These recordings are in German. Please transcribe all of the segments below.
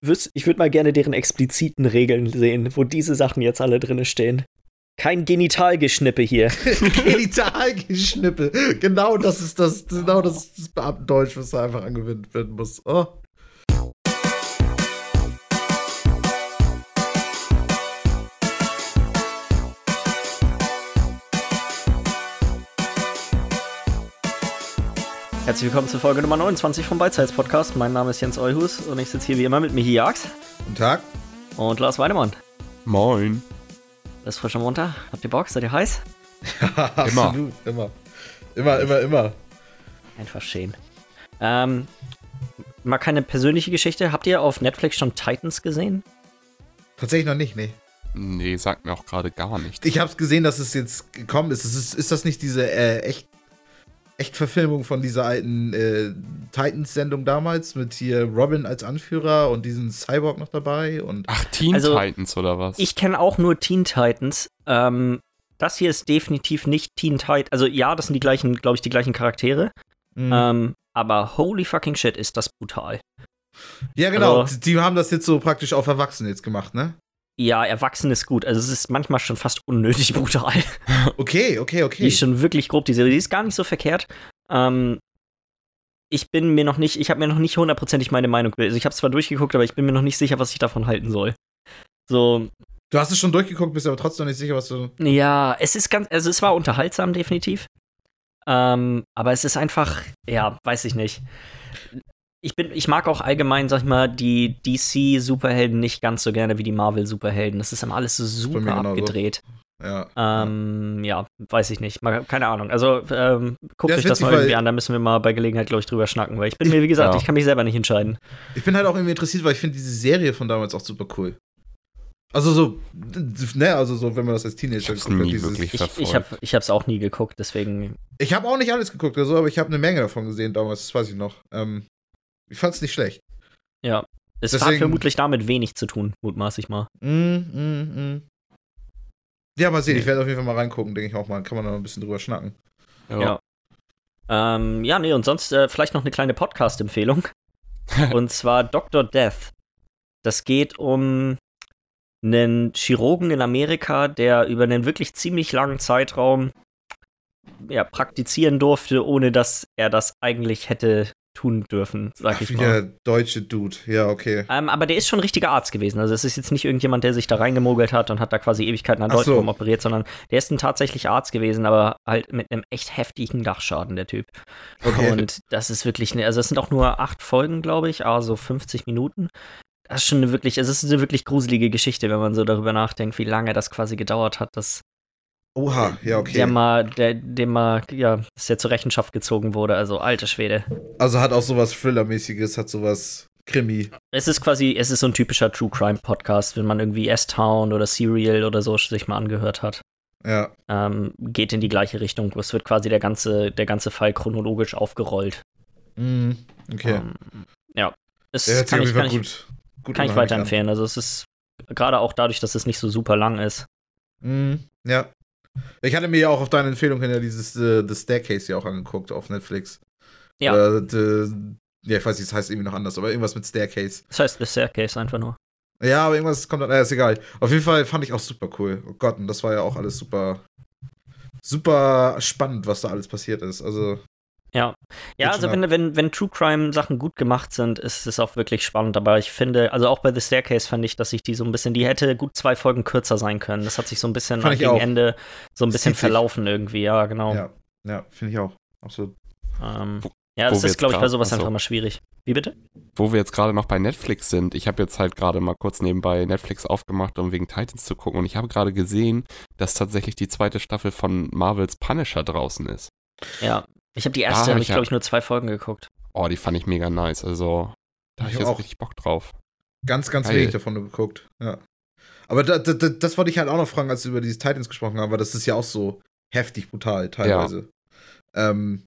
würde ich würd mal gerne deren expliziten Regeln sehen, wo diese Sachen jetzt alle drin stehen. Kein Genitalgeschnippe hier. Genitalgeschnippe. Genau das ist das, genau das ist das Beamtendeutsch, was da einfach angewendet werden muss. Oh. Herzlich willkommen zur Folge Nummer 29 vom Beizheits Podcast. Mein Name ist Jens Euhus und ich sitze hier wie immer mit Michi Jags. Guten Tag. Und Lars Weidemann. Moin. Das ist frisch am Montag. Habt ihr Bock? Seid ihr heiß? Ja, immer. Absolut, immer. Immer, immer, immer. Einfach schön. Ähm, mal keine persönliche Geschichte. Habt ihr auf Netflix schon Titans gesehen? Tatsächlich noch nicht, nee. Nee, sagt mir auch gerade gar nichts. Ich hab's gesehen, dass es jetzt gekommen ist. ist, ist das nicht diese äh, echt Echtverfilmung von dieser alten äh, Titans-Sendung damals mit hier Robin als Anführer und diesen Cyborg noch dabei und Ach, Teen also, Titans oder was? Ich kenne auch nur Teen Titans. Ähm, das hier ist definitiv nicht Teen Titans. Also ja, das sind die gleichen, glaube ich, die gleichen Charaktere. Mhm. Ähm, aber holy fucking shit, ist das brutal. Ja, genau. Also, die haben das jetzt so praktisch auf Erwachsene jetzt gemacht, ne? Ja, erwachsen ist gut. Also es ist manchmal schon fast unnötig brutal. Okay, okay, okay. Die ist schon wirklich grob, die Serie. Die ist gar nicht so verkehrt. Ähm, ich bin mir noch nicht, ich habe mir noch nicht hundertprozentig meine Meinung Also ich habe zwar durchgeguckt, aber ich bin mir noch nicht sicher, was ich davon halten soll. So. Du hast es schon durchgeguckt, bist aber trotzdem noch nicht sicher, was du. Ja, es ist ganz, also es war unterhaltsam, definitiv. Ähm, aber es ist einfach, ja, weiß ich nicht ich bin, ich mag auch allgemein, sag ich mal, die DC-Superhelden nicht ganz so gerne wie die Marvel-Superhelden. Das ist immer alles so super abgedreht. Ja. Ähm, ja, weiß ich nicht. Mal, keine Ahnung. Also, ähm, guckt euch das mal irgendwie an, da müssen wir mal bei Gelegenheit, glaube ich, drüber schnacken, weil ich bin mir, wie gesagt, ja. ich kann mich selber nicht entscheiden. Ich bin halt auch irgendwie interessiert, weil ich finde diese Serie von damals auch super cool. Also so, ne, also so, wenn man das als Teenager ich nie dieses, wirklich ich, ich, hab, ich hab's auch nie geguckt, deswegen. Ich habe auch nicht alles geguckt, also, aber ich habe eine Menge davon gesehen damals, das weiß ich noch. Ähm, ich fand's nicht schlecht. Ja. Es Deswegen, hat vermutlich damit wenig zu tun, mutmaß ich mal. Mm, mm, mm. Ja, mal sehen. Ich werde auf jeden Fall mal reingucken, denke ich auch mal. Kann man noch ein bisschen drüber schnacken. Ja. Ja, ähm, ja nee, und sonst äh, vielleicht noch eine kleine Podcast-Empfehlung. und zwar Dr. Death. Das geht um einen Chirurgen in Amerika, der über einen wirklich ziemlich langen Zeitraum ja, praktizieren durfte, ohne dass er das eigentlich hätte tun dürfen, sag Ach, ich mal. Der deutsche Dude, ja, okay. Ähm, aber der ist schon ein richtiger Arzt gewesen. Also es ist jetzt nicht irgendjemand, der sich da reingemogelt hat und hat da quasi Ewigkeiten an Leuten so. operiert, sondern der ist ein tatsächlich Arzt gewesen, aber halt mit einem echt heftigen Dachschaden, der Typ. Okay. Und das ist wirklich, ne, also es sind auch nur acht Folgen, glaube ich, also 50 Minuten. Das ist schon eine wirklich, es ist eine wirklich gruselige Geschichte, wenn man so darüber nachdenkt, wie lange das quasi gedauert hat, dass Oha, ja, okay. Der mal, der, dem mal, ja, dass der zur Rechenschaft gezogen wurde, also alte Schwede. Also hat auch sowas Thriller-mäßiges, hat sowas Krimi. Es ist quasi, es ist so ein typischer True Crime Podcast, wenn man irgendwie S-Town oder Serial oder so sich mal angehört hat. Ja. Ähm, geht in die gleiche Richtung. Es wird quasi der ganze, der ganze Fall chronologisch aufgerollt. Mm, okay. Ähm, ja. Es der kann ich, kann gut, ich, gut kann ich weiterempfehlen. Also es ist gerade auch dadurch, dass es nicht so super lang ist. Mm, ja. Ich hatte mir ja auch auf deine Empfehlung hin ja dieses uh, The Staircase ja auch angeguckt auf Netflix. Ja. Uh, the, ja, ich weiß nicht, es heißt irgendwie noch anders, aber irgendwas mit Staircase. Das heißt The Staircase einfach nur. Ja, aber irgendwas kommt dann, äh, ist egal. Auf jeden Fall fand ich auch super cool. Oh Gott, und das war ja auch alles super, super spannend, was da alles passiert ist. Also, ja, ja also wenn, wenn, wenn True Crime Sachen gut gemacht sind, ist es auch wirklich spannend. Aber ich finde, also auch bei The Staircase fand ich, dass ich die so ein bisschen, die hätte gut zwei Folgen kürzer sein können. Das hat sich so ein bisschen fand gegen Ende so ein bisschen verlaufen irgendwie, ja, genau. Ja, ja finde ich auch. Absolut. Ähm, ja, das ist, glaube ich, bei sowas einfach mal schwierig. Wie bitte? Wo wir jetzt gerade noch bei Netflix sind, ich habe jetzt halt gerade mal kurz nebenbei Netflix aufgemacht, um wegen Titans zu gucken. Und ich habe gerade gesehen, dass tatsächlich die zweite Staffel von Marvels Punisher draußen ist. Ja, ich habe die erste, habe ich, glaube ich, nur zwei Folgen geguckt. Oh, die fand ich mega nice. Also, da habe ich, jetzt richtig Bock drauf. Ganz, ganz Geil. wenig davon geguckt. Ja. Aber da, da, das wollte ich halt auch noch fragen, als wir über diese Titans gesprochen haben, weil das ist ja auch so heftig brutal teilweise. Ja. Ähm,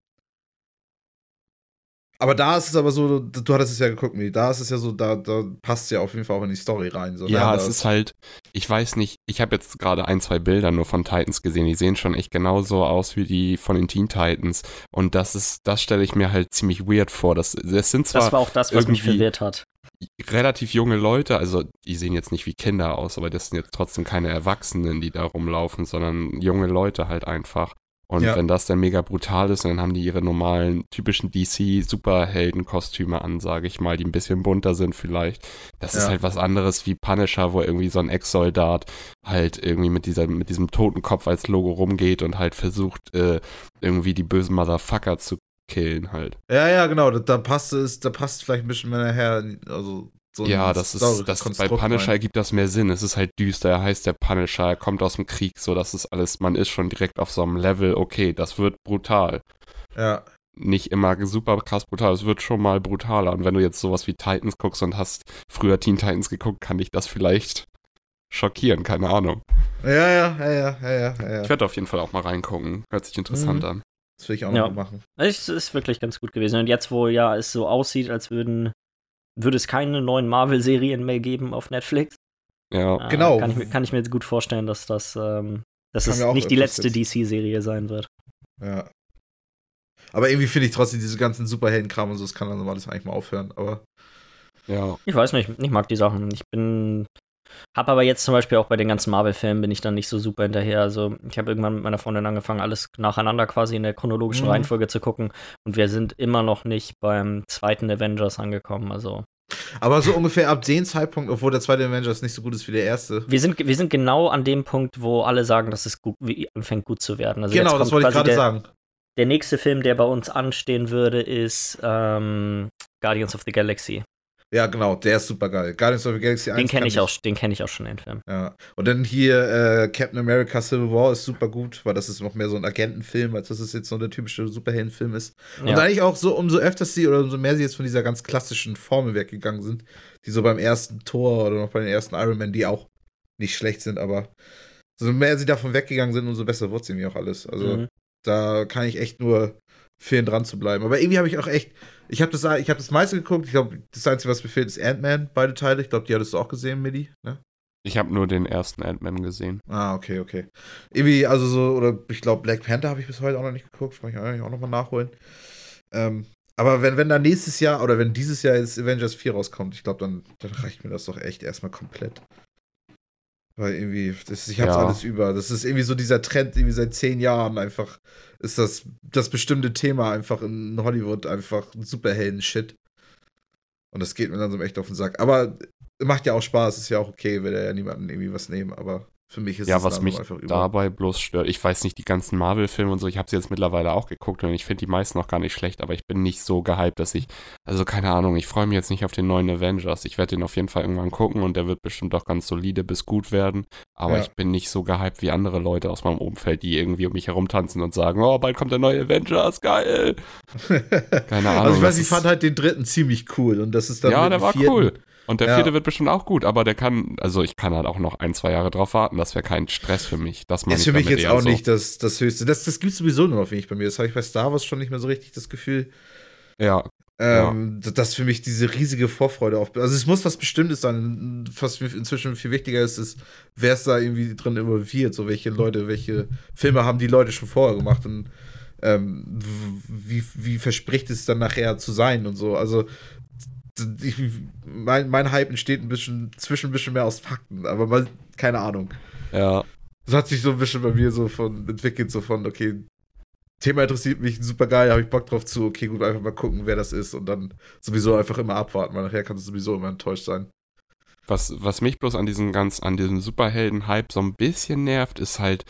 aber da ist es aber so, du hattest es ja geguckt, Mi. Da ist es ja so, da, da passt es ja auf jeden Fall auch in die Story rein. So, ne? ja, ne? es ist halt, ich weiß nicht, ich habe jetzt gerade ein, zwei Bilder nur von Titans gesehen, die sehen schon echt genauso aus wie die von den Teen Titans. Und das ist, das stelle ich mir halt ziemlich weird vor. Das, das sind zwar. Das war auch das, was mich verwirrt hat. relativ junge Leute, also die sehen jetzt nicht wie Kinder aus, aber das sind jetzt trotzdem keine Erwachsenen, die da rumlaufen, sondern junge Leute halt einfach. Und ja. wenn das dann mega brutal ist, dann haben die ihre normalen, typischen DC-Superhelden-Kostüme an, sage ich mal, die ein bisschen bunter sind vielleicht. Das ja. ist halt was anderes wie Punisher, wo irgendwie so ein Ex-Soldat halt irgendwie mit, dieser, mit diesem Totenkopf als Logo rumgeht und halt versucht, äh, irgendwie die bösen Motherfucker zu killen halt. Ja, ja, genau, da, da passt es, da passt vielleicht ein bisschen mehr nachher, also so ja, das ist, das, bei Punisher gibt das mehr Sinn. Es ist halt düster, er heißt der Punisher, er kommt aus dem Krieg, so das ist alles, man ist schon direkt auf so einem Level, okay, das wird brutal. Ja. Nicht immer super krass brutal, es wird schon mal brutaler. Und wenn du jetzt sowas wie Titans guckst und hast früher Teen Titans geguckt, kann dich das vielleicht schockieren, keine Ahnung. Ja, ja, ja, ja, ja, ja. Ich werde auf jeden Fall auch mal reingucken. Hört sich interessant mhm. an. Das will ich auch ja. noch machen. Es ist wirklich ganz gut gewesen. Und jetzt, wo ja es so aussieht, als würden würde es keine neuen Marvel-Serien mehr geben auf Netflix. Ja, äh, genau. Kann ich, kann ich, mir jetzt gut vorstellen, dass das, ähm, dass es nicht die letzte DC-Serie sein wird. Ja. Aber irgendwie finde ich trotzdem diese ganzen Superhelden-Kram und so, das kann dann alles eigentlich mal aufhören. Aber. Ja. Ich weiß nicht, ich mag die Sachen. Ich bin. Hab aber jetzt zum Beispiel auch bei den ganzen Marvel-Filmen bin ich dann nicht so super hinterher. Also ich habe irgendwann mit meiner Freundin angefangen, alles nacheinander quasi in der chronologischen mhm. Reihenfolge zu gucken. Und wir sind immer noch nicht beim zweiten Avengers angekommen. Also aber so ungefähr ab dem Zeitpunkt, obwohl der zweite Avengers nicht so gut ist wie der erste. Wir sind, wir sind genau an dem Punkt, wo alle sagen, dass es gut, anfängt gut zu werden. Also genau, das wollte ich gerade sagen. Der nächste Film, der bei uns anstehen würde, ist ähm, Guardians of the Galaxy. Ja, genau, der ist super geil. Guardians of the Galaxy 1. Den kenne ich, auch, den kenn ich auch schon, den Film. Ja. Und dann hier äh, Captain America Civil War ist super gut, weil das ist noch mehr so ein Agentenfilm, als dass es jetzt so der typische Superheldenfilm ist. Und ja. eigentlich auch so, umso öfter sie oder umso mehr sie jetzt von dieser ganz klassischen Formel weggegangen sind, die so beim ersten Tor oder noch bei den ersten Iron Man, die auch nicht schlecht sind, aber so mehr sie davon weggegangen sind, umso besser wird sie mir auch alles. Also mhm. da kann ich echt nur fehlen dran zu bleiben. Aber irgendwie habe ich auch echt ich habe das, hab das meiste geguckt. Ich glaube, das Einzige, was mir fehlt, ist Ant-Man, beide Teile. Ich glaube, die hattest du auch gesehen, Midi, ne? Ich habe nur den ersten Ant-Man gesehen. Ah, okay, okay. Irgendwie, also so, oder ich glaube, Black Panther habe ich bis heute auch noch nicht geguckt. Kann ich eigentlich auch nochmal nachholen. Ähm, aber wenn, wenn da nächstes Jahr oder wenn dieses Jahr jetzt Avengers 4 rauskommt, ich glaube, dann, dann reicht mir das doch echt erstmal komplett. Weil irgendwie, das, ich hab's ja. alles über. Das ist irgendwie so dieser Trend, irgendwie seit zehn Jahren einfach, ist das das bestimmte Thema einfach in Hollywood einfach ein Superhelden-Shit. Und das geht mir dann so echt auf den Sack. Aber macht ja auch Spaß, ist ja auch okay, will ja niemanden irgendwie was nehmen, aber für mich ist ja, was mich dabei bloß stört, ich weiß nicht, die ganzen Marvel-Filme und so, ich habe sie jetzt mittlerweile auch geguckt und ich finde die meisten noch gar nicht schlecht, aber ich bin nicht so gehypt, dass ich, also keine Ahnung, ich freue mich jetzt nicht auf den neuen Avengers. Ich werde den auf jeden Fall irgendwann gucken und der wird bestimmt auch ganz solide bis gut werden, aber ja. ich bin nicht so gehypt wie andere Leute aus meinem Umfeld, die irgendwie um mich herumtanzen und sagen, oh, bald kommt der neue Avengers, geil. keine Ahnung. Also ich weiß, ich fand halt den dritten ziemlich cool und das ist dann Ja, der war vierten. cool. Und der ja. vierte wird bestimmt auch gut, aber der kann, also ich kann halt auch noch ein, zwei Jahre drauf warten. Das wäre kein Stress für mich. Das ist für mich jetzt auch so. nicht das, das Höchste. Das, das gibt es sowieso nur noch wenig bei mir. Das habe ich bei Star Wars schon nicht mehr so richtig das Gefühl. Ja. Ähm, ja. Dass für mich diese riesige Vorfreude auf. Also es muss was Bestimmtes sein. Was mir inzwischen viel wichtiger ist, ist, wer ist da irgendwie drin involviert. So welche Leute, welche Filme haben die Leute schon vorher gemacht und ähm, wie, wie verspricht es dann nachher zu sein und so. Also ich, mein, mein Hype entsteht ein bisschen zwischen ein bisschen mehr aus Fakten, aber mal, keine Ahnung. Ja. Das hat sich so ein bisschen bei mir so von entwickelt, so von, okay, Thema interessiert mich, super geil, habe ich Bock drauf zu, okay, gut, einfach mal gucken, wer das ist und dann sowieso einfach immer abwarten, weil nachher kann es sowieso immer enttäuscht sein. Was, was mich bloß an diesem ganz, an diesem Superhelden-Hype so ein bisschen nervt, ist halt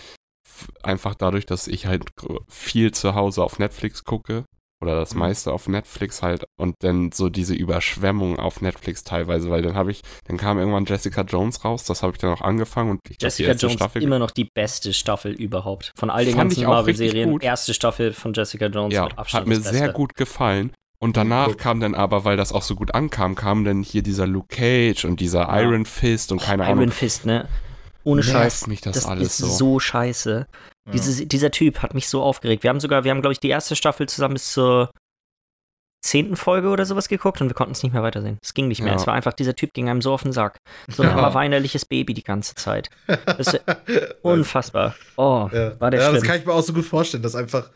einfach dadurch, dass ich halt viel zu Hause auf Netflix gucke oder das mhm. meiste auf Netflix halt und dann so diese Überschwemmung auf Netflix teilweise, weil dann habe ich, dann kam irgendwann Jessica Jones raus, das habe ich dann auch angefangen und ich glaub, Jessica Jones Staffel immer noch die beste Staffel überhaupt von all den ganzen Marvel-Serien. Erste Staffel von Jessica Jones ja, mit Abstand. Hat mir sehr gut gefallen. Und danach mhm. kam dann aber, weil das auch so gut ankam, kam dann hier dieser Luke Cage und dieser ja. Iron Fist und keine oh, Ahnung. Iron Fist, ne? Ohne Scheiß. mich das, das alles ist so. so scheiße. Ja. Dieses, dieser Typ hat mich so aufgeregt. Wir haben sogar, wir haben, glaube ich, die erste Staffel zusammen bis zur zehnten Folge oder sowas geguckt und wir konnten es nicht mehr weitersehen. Es ging nicht mehr. Ja. Es war einfach, dieser Typ ging einem so auf den Sack. So ein ja. weinerliches Baby die ganze Zeit. Das ist unfassbar. Oh, ja. war der Ja, schlimm. das kann ich mir auch so gut vorstellen, dass einfach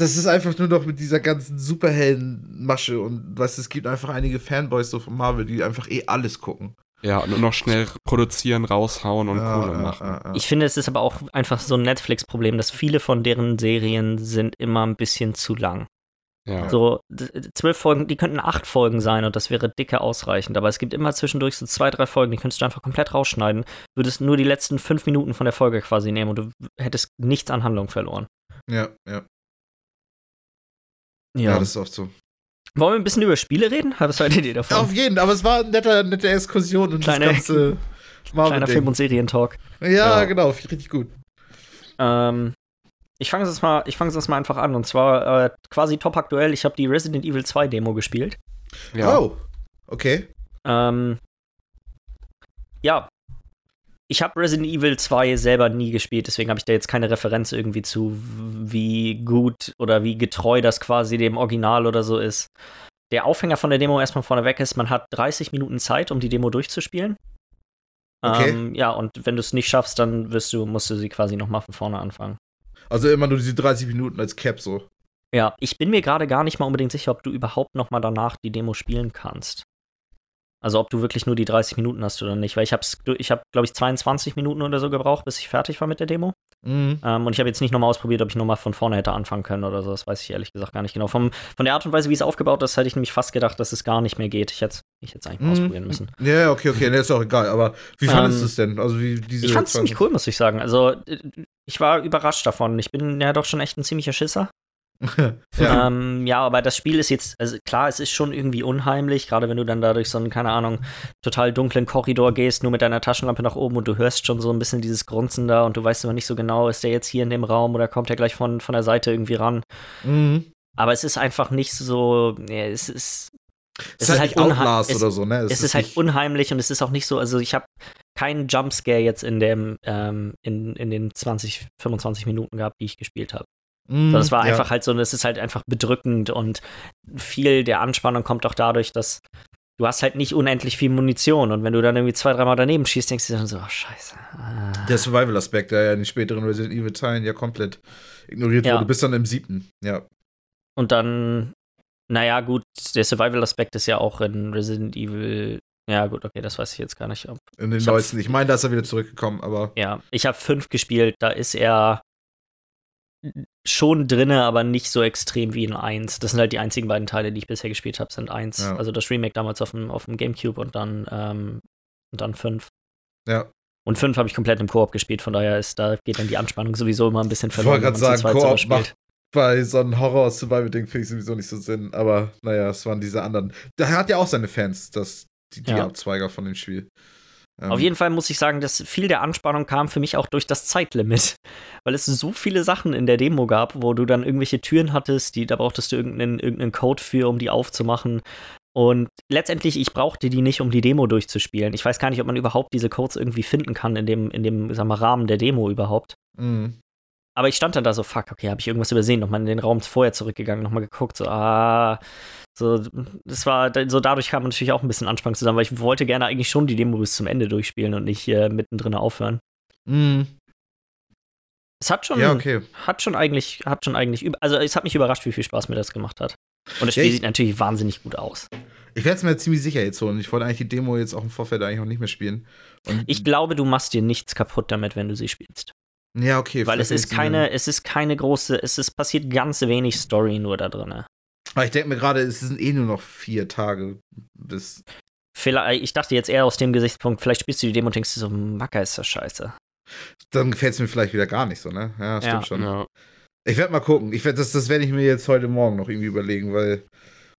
das ist einfach nur noch mit dieser ganzen Superhelden-Masche und weißt, es gibt einfach einige Fanboys so von Marvel, die einfach eh alles gucken. Ja, und noch schnell produzieren, raushauen und ja, Kohle ja, machen. Ja, ich finde, es ist aber auch einfach so ein Netflix-Problem, dass viele von deren Serien sind immer ein bisschen zu lang. Ja. So zwölf Folgen, die könnten acht Folgen sein und das wäre dicke ausreichend. Aber es gibt immer zwischendurch so zwei, drei Folgen, die könntest du einfach komplett rausschneiden. Würdest nur die letzten fünf Minuten von der Folge quasi nehmen und du hättest nichts an Handlung verloren. Ja, ja. Ja, ja das ist oft so. Wollen wir ein bisschen über Spiele reden? Was haltet ihr davon? Ja, auf jeden, aber es war eine nette, nette Exkursion und Kleine, das ganze Kleiner Film- und Serientalk. Ja, ja, genau, richtig gut. Ähm, ich fange es mal, mal einfach an. Und zwar äh, quasi top aktuell. Ich habe die Resident Evil 2 Demo gespielt. Ja. Oh, okay. Ähm, ja. Ich habe Resident Evil 2 selber nie gespielt, deswegen habe ich da jetzt keine Referenz irgendwie zu, wie gut oder wie getreu das quasi dem Original oder so ist. Der Aufhänger von der Demo erstmal vorneweg ist, man hat 30 Minuten Zeit, um die Demo durchzuspielen. Okay. Ähm, ja, und wenn du es nicht schaffst, dann wirst du, musst du sie quasi nochmal von vorne anfangen. Also immer nur diese 30 Minuten als Cap so. Ja, ich bin mir gerade gar nicht mal unbedingt sicher, ob du überhaupt noch mal danach die Demo spielen kannst. Also ob du wirklich nur die 30 Minuten hast oder nicht, weil ich habe, ich habe, glaube ich, 22 Minuten oder so gebraucht, bis ich fertig war mit der Demo. Mhm. Ähm, und ich habe jetzt nicht nochmal ausprobiert, ob ich nochmal von vorne hätte anfangen können oder so. Das weiß ich ehrlich gesagt gar nicht genau. Vom, von der Art und Weise, wie es aufgebaut ist, hätte ich nämlich fast gedacht, dass es gar nicht mehr geht. Ich hätte ich es eigentlich mal mhm. ausprobieren müssen. Ja, okay, okay, nee, ist auch egal. Aber wie fandest ähm, du es denn? Also wie diese ich fand es ziemlich cool, muss ich sagen. Also ich war überrascht davon. Ich bin ja doch schon echt ein ziemlicher Schisser. Ja. Ähm, ja, aber das Spiel ist jetzt, also klar, es ist schon irgendwie unheimlich, gerade wenn du dann da durch so einen, keine Ahnung, total dunklen Korridor gehst, nur mit deiner Taschenlampe nach oben und du hörst schon so ein bisschen dieses Grunzen da und du weißt aber nicht so genau, ist der jetzt hier in dem Raum oder kommt er gleich von, von der Seite irgendwie ran. Mhm. Aber es ist einfach nicht so, ja, es ist. Es, es ist halt, halt Outlast oder so, ne? Es, es ist, ist halt unheimlich und es ist auch nicht so, also ich habe keinen Jumpscare jetzt in dem, ähm, in, in den 20, 25 Minuten gehabt, die ich gespielt habe. Mm, das war ja. einfach halt so, es ist halt einfach bedrückend und viel der Anspannung kommt auch dadurch, dass du hast halt nicht unendlich viel Munition und wenn du dann irgendwie zwei, dreimal daneben schießt, denkst du dann so, oh, scheiße. Ah. Der Survival-Aspekt, der ja in den späteren Resident Evil-Teilen ja komplett ignoriert ja. wurde, bis dann im siebten, ja. Und dann, naja, gut, der Survival-Aspekt ist ja auch in Resident Evil ja, gut, okay, das weiß ich jetzt gar nicht. Ob in den neuesten. Ich meine, da ist er wieder zurückgekommen, aber. Ja, ich habe fünf gespielt, da ist er schon drinne, aber nicht so extrem wie in 1. Das sind halt die einzigen beiden Teile, die ich bisher gespielt habe, sind 1. Ja. Also das Remake damals auf dem, auf dem Gamecube und dann, ähm, und dann 5. Ja. Und 5 habe ich komplett im Koop gespielt, von daher ist, da geht dann die Anspannung sowieso immer ein bisschen verloren. Ich wollte gerade sagen, Koop macht bei so einem Horror-Survival-Ding finde ich sowieso nicht so Sinn, aber naja, es waren diese anderen. Der hat ja auch seine Fans, das, die, die ja. Abzweiger von dem Spiel. Ähm. Auf jeden Fall muss ich sagen, dass viel der Anspannung kam für mich auch durch das Zeitlimit. Weil es so viele Sachen in der Demo gab, wo du dann irgendwelche Türen hattest, die, da brauchtest du irgendeinen, irgendeinen Code für, um die aufzumachen. Und letztendlich, ich brauchte die nicht, um die Demo durchzuspielen. Ich weiß gar nicht, ob man überhaupt diese Codes irgendwie finden kann in dem, in dem sag mal, Rahmen der Demo überhaupt. Mhm. Aber ich stand dann da so, fuck, okay, habe ich irgendwas übersehen, nochmal in den Raum vorher zurückgegangen, nochmal geguckt, so, ah, so, das war, so dadurch kam natürlich auch ein bisschen Anspannung zusammen, weil ich wollte gerne eigentlich schon die Demo bis zum Ende durchspielen und nicht äh, mittendrin aufhören. Mhm. Es hat schon, ja, okay. hat schon eigentlich, hat schon eigentlich, also es hat mich überrascht, wie viel Spaß mir das gemacht hat. Und das Spiel ja, sieht natürlich wahnsinnig gut aus. Ich werde es mir ziemlich sicher jetzt holen. Ich wollte eigentlich die Demo jetzt auch im Vorfeld eigentlich auch nicht mehr spielen. Und ich glaube, du machst dir nichts kaputt damit, wenn du sie spielst. Ja, okay. Weil es ist keine, es ist keine große, es ist passiert ganz wenig Story nur da drin. Aber ich denke mir gerade, es sind eh nur noch vier Tage bis. Vielleicht, ich dachte jetzt eher aus dem Gesichtspunkt, vielleicht spielst du die Demo und denkst du so, Macker ist das scheiße. Dann gefällt es mir vielleicht wieder gar nicht so, ne? Ja, stimmt ja. schon. Ja. Ich werde mal gucken. Ich werd, das das werde ich mir jetzt heute Morgen noch irgendwie überlegen, weil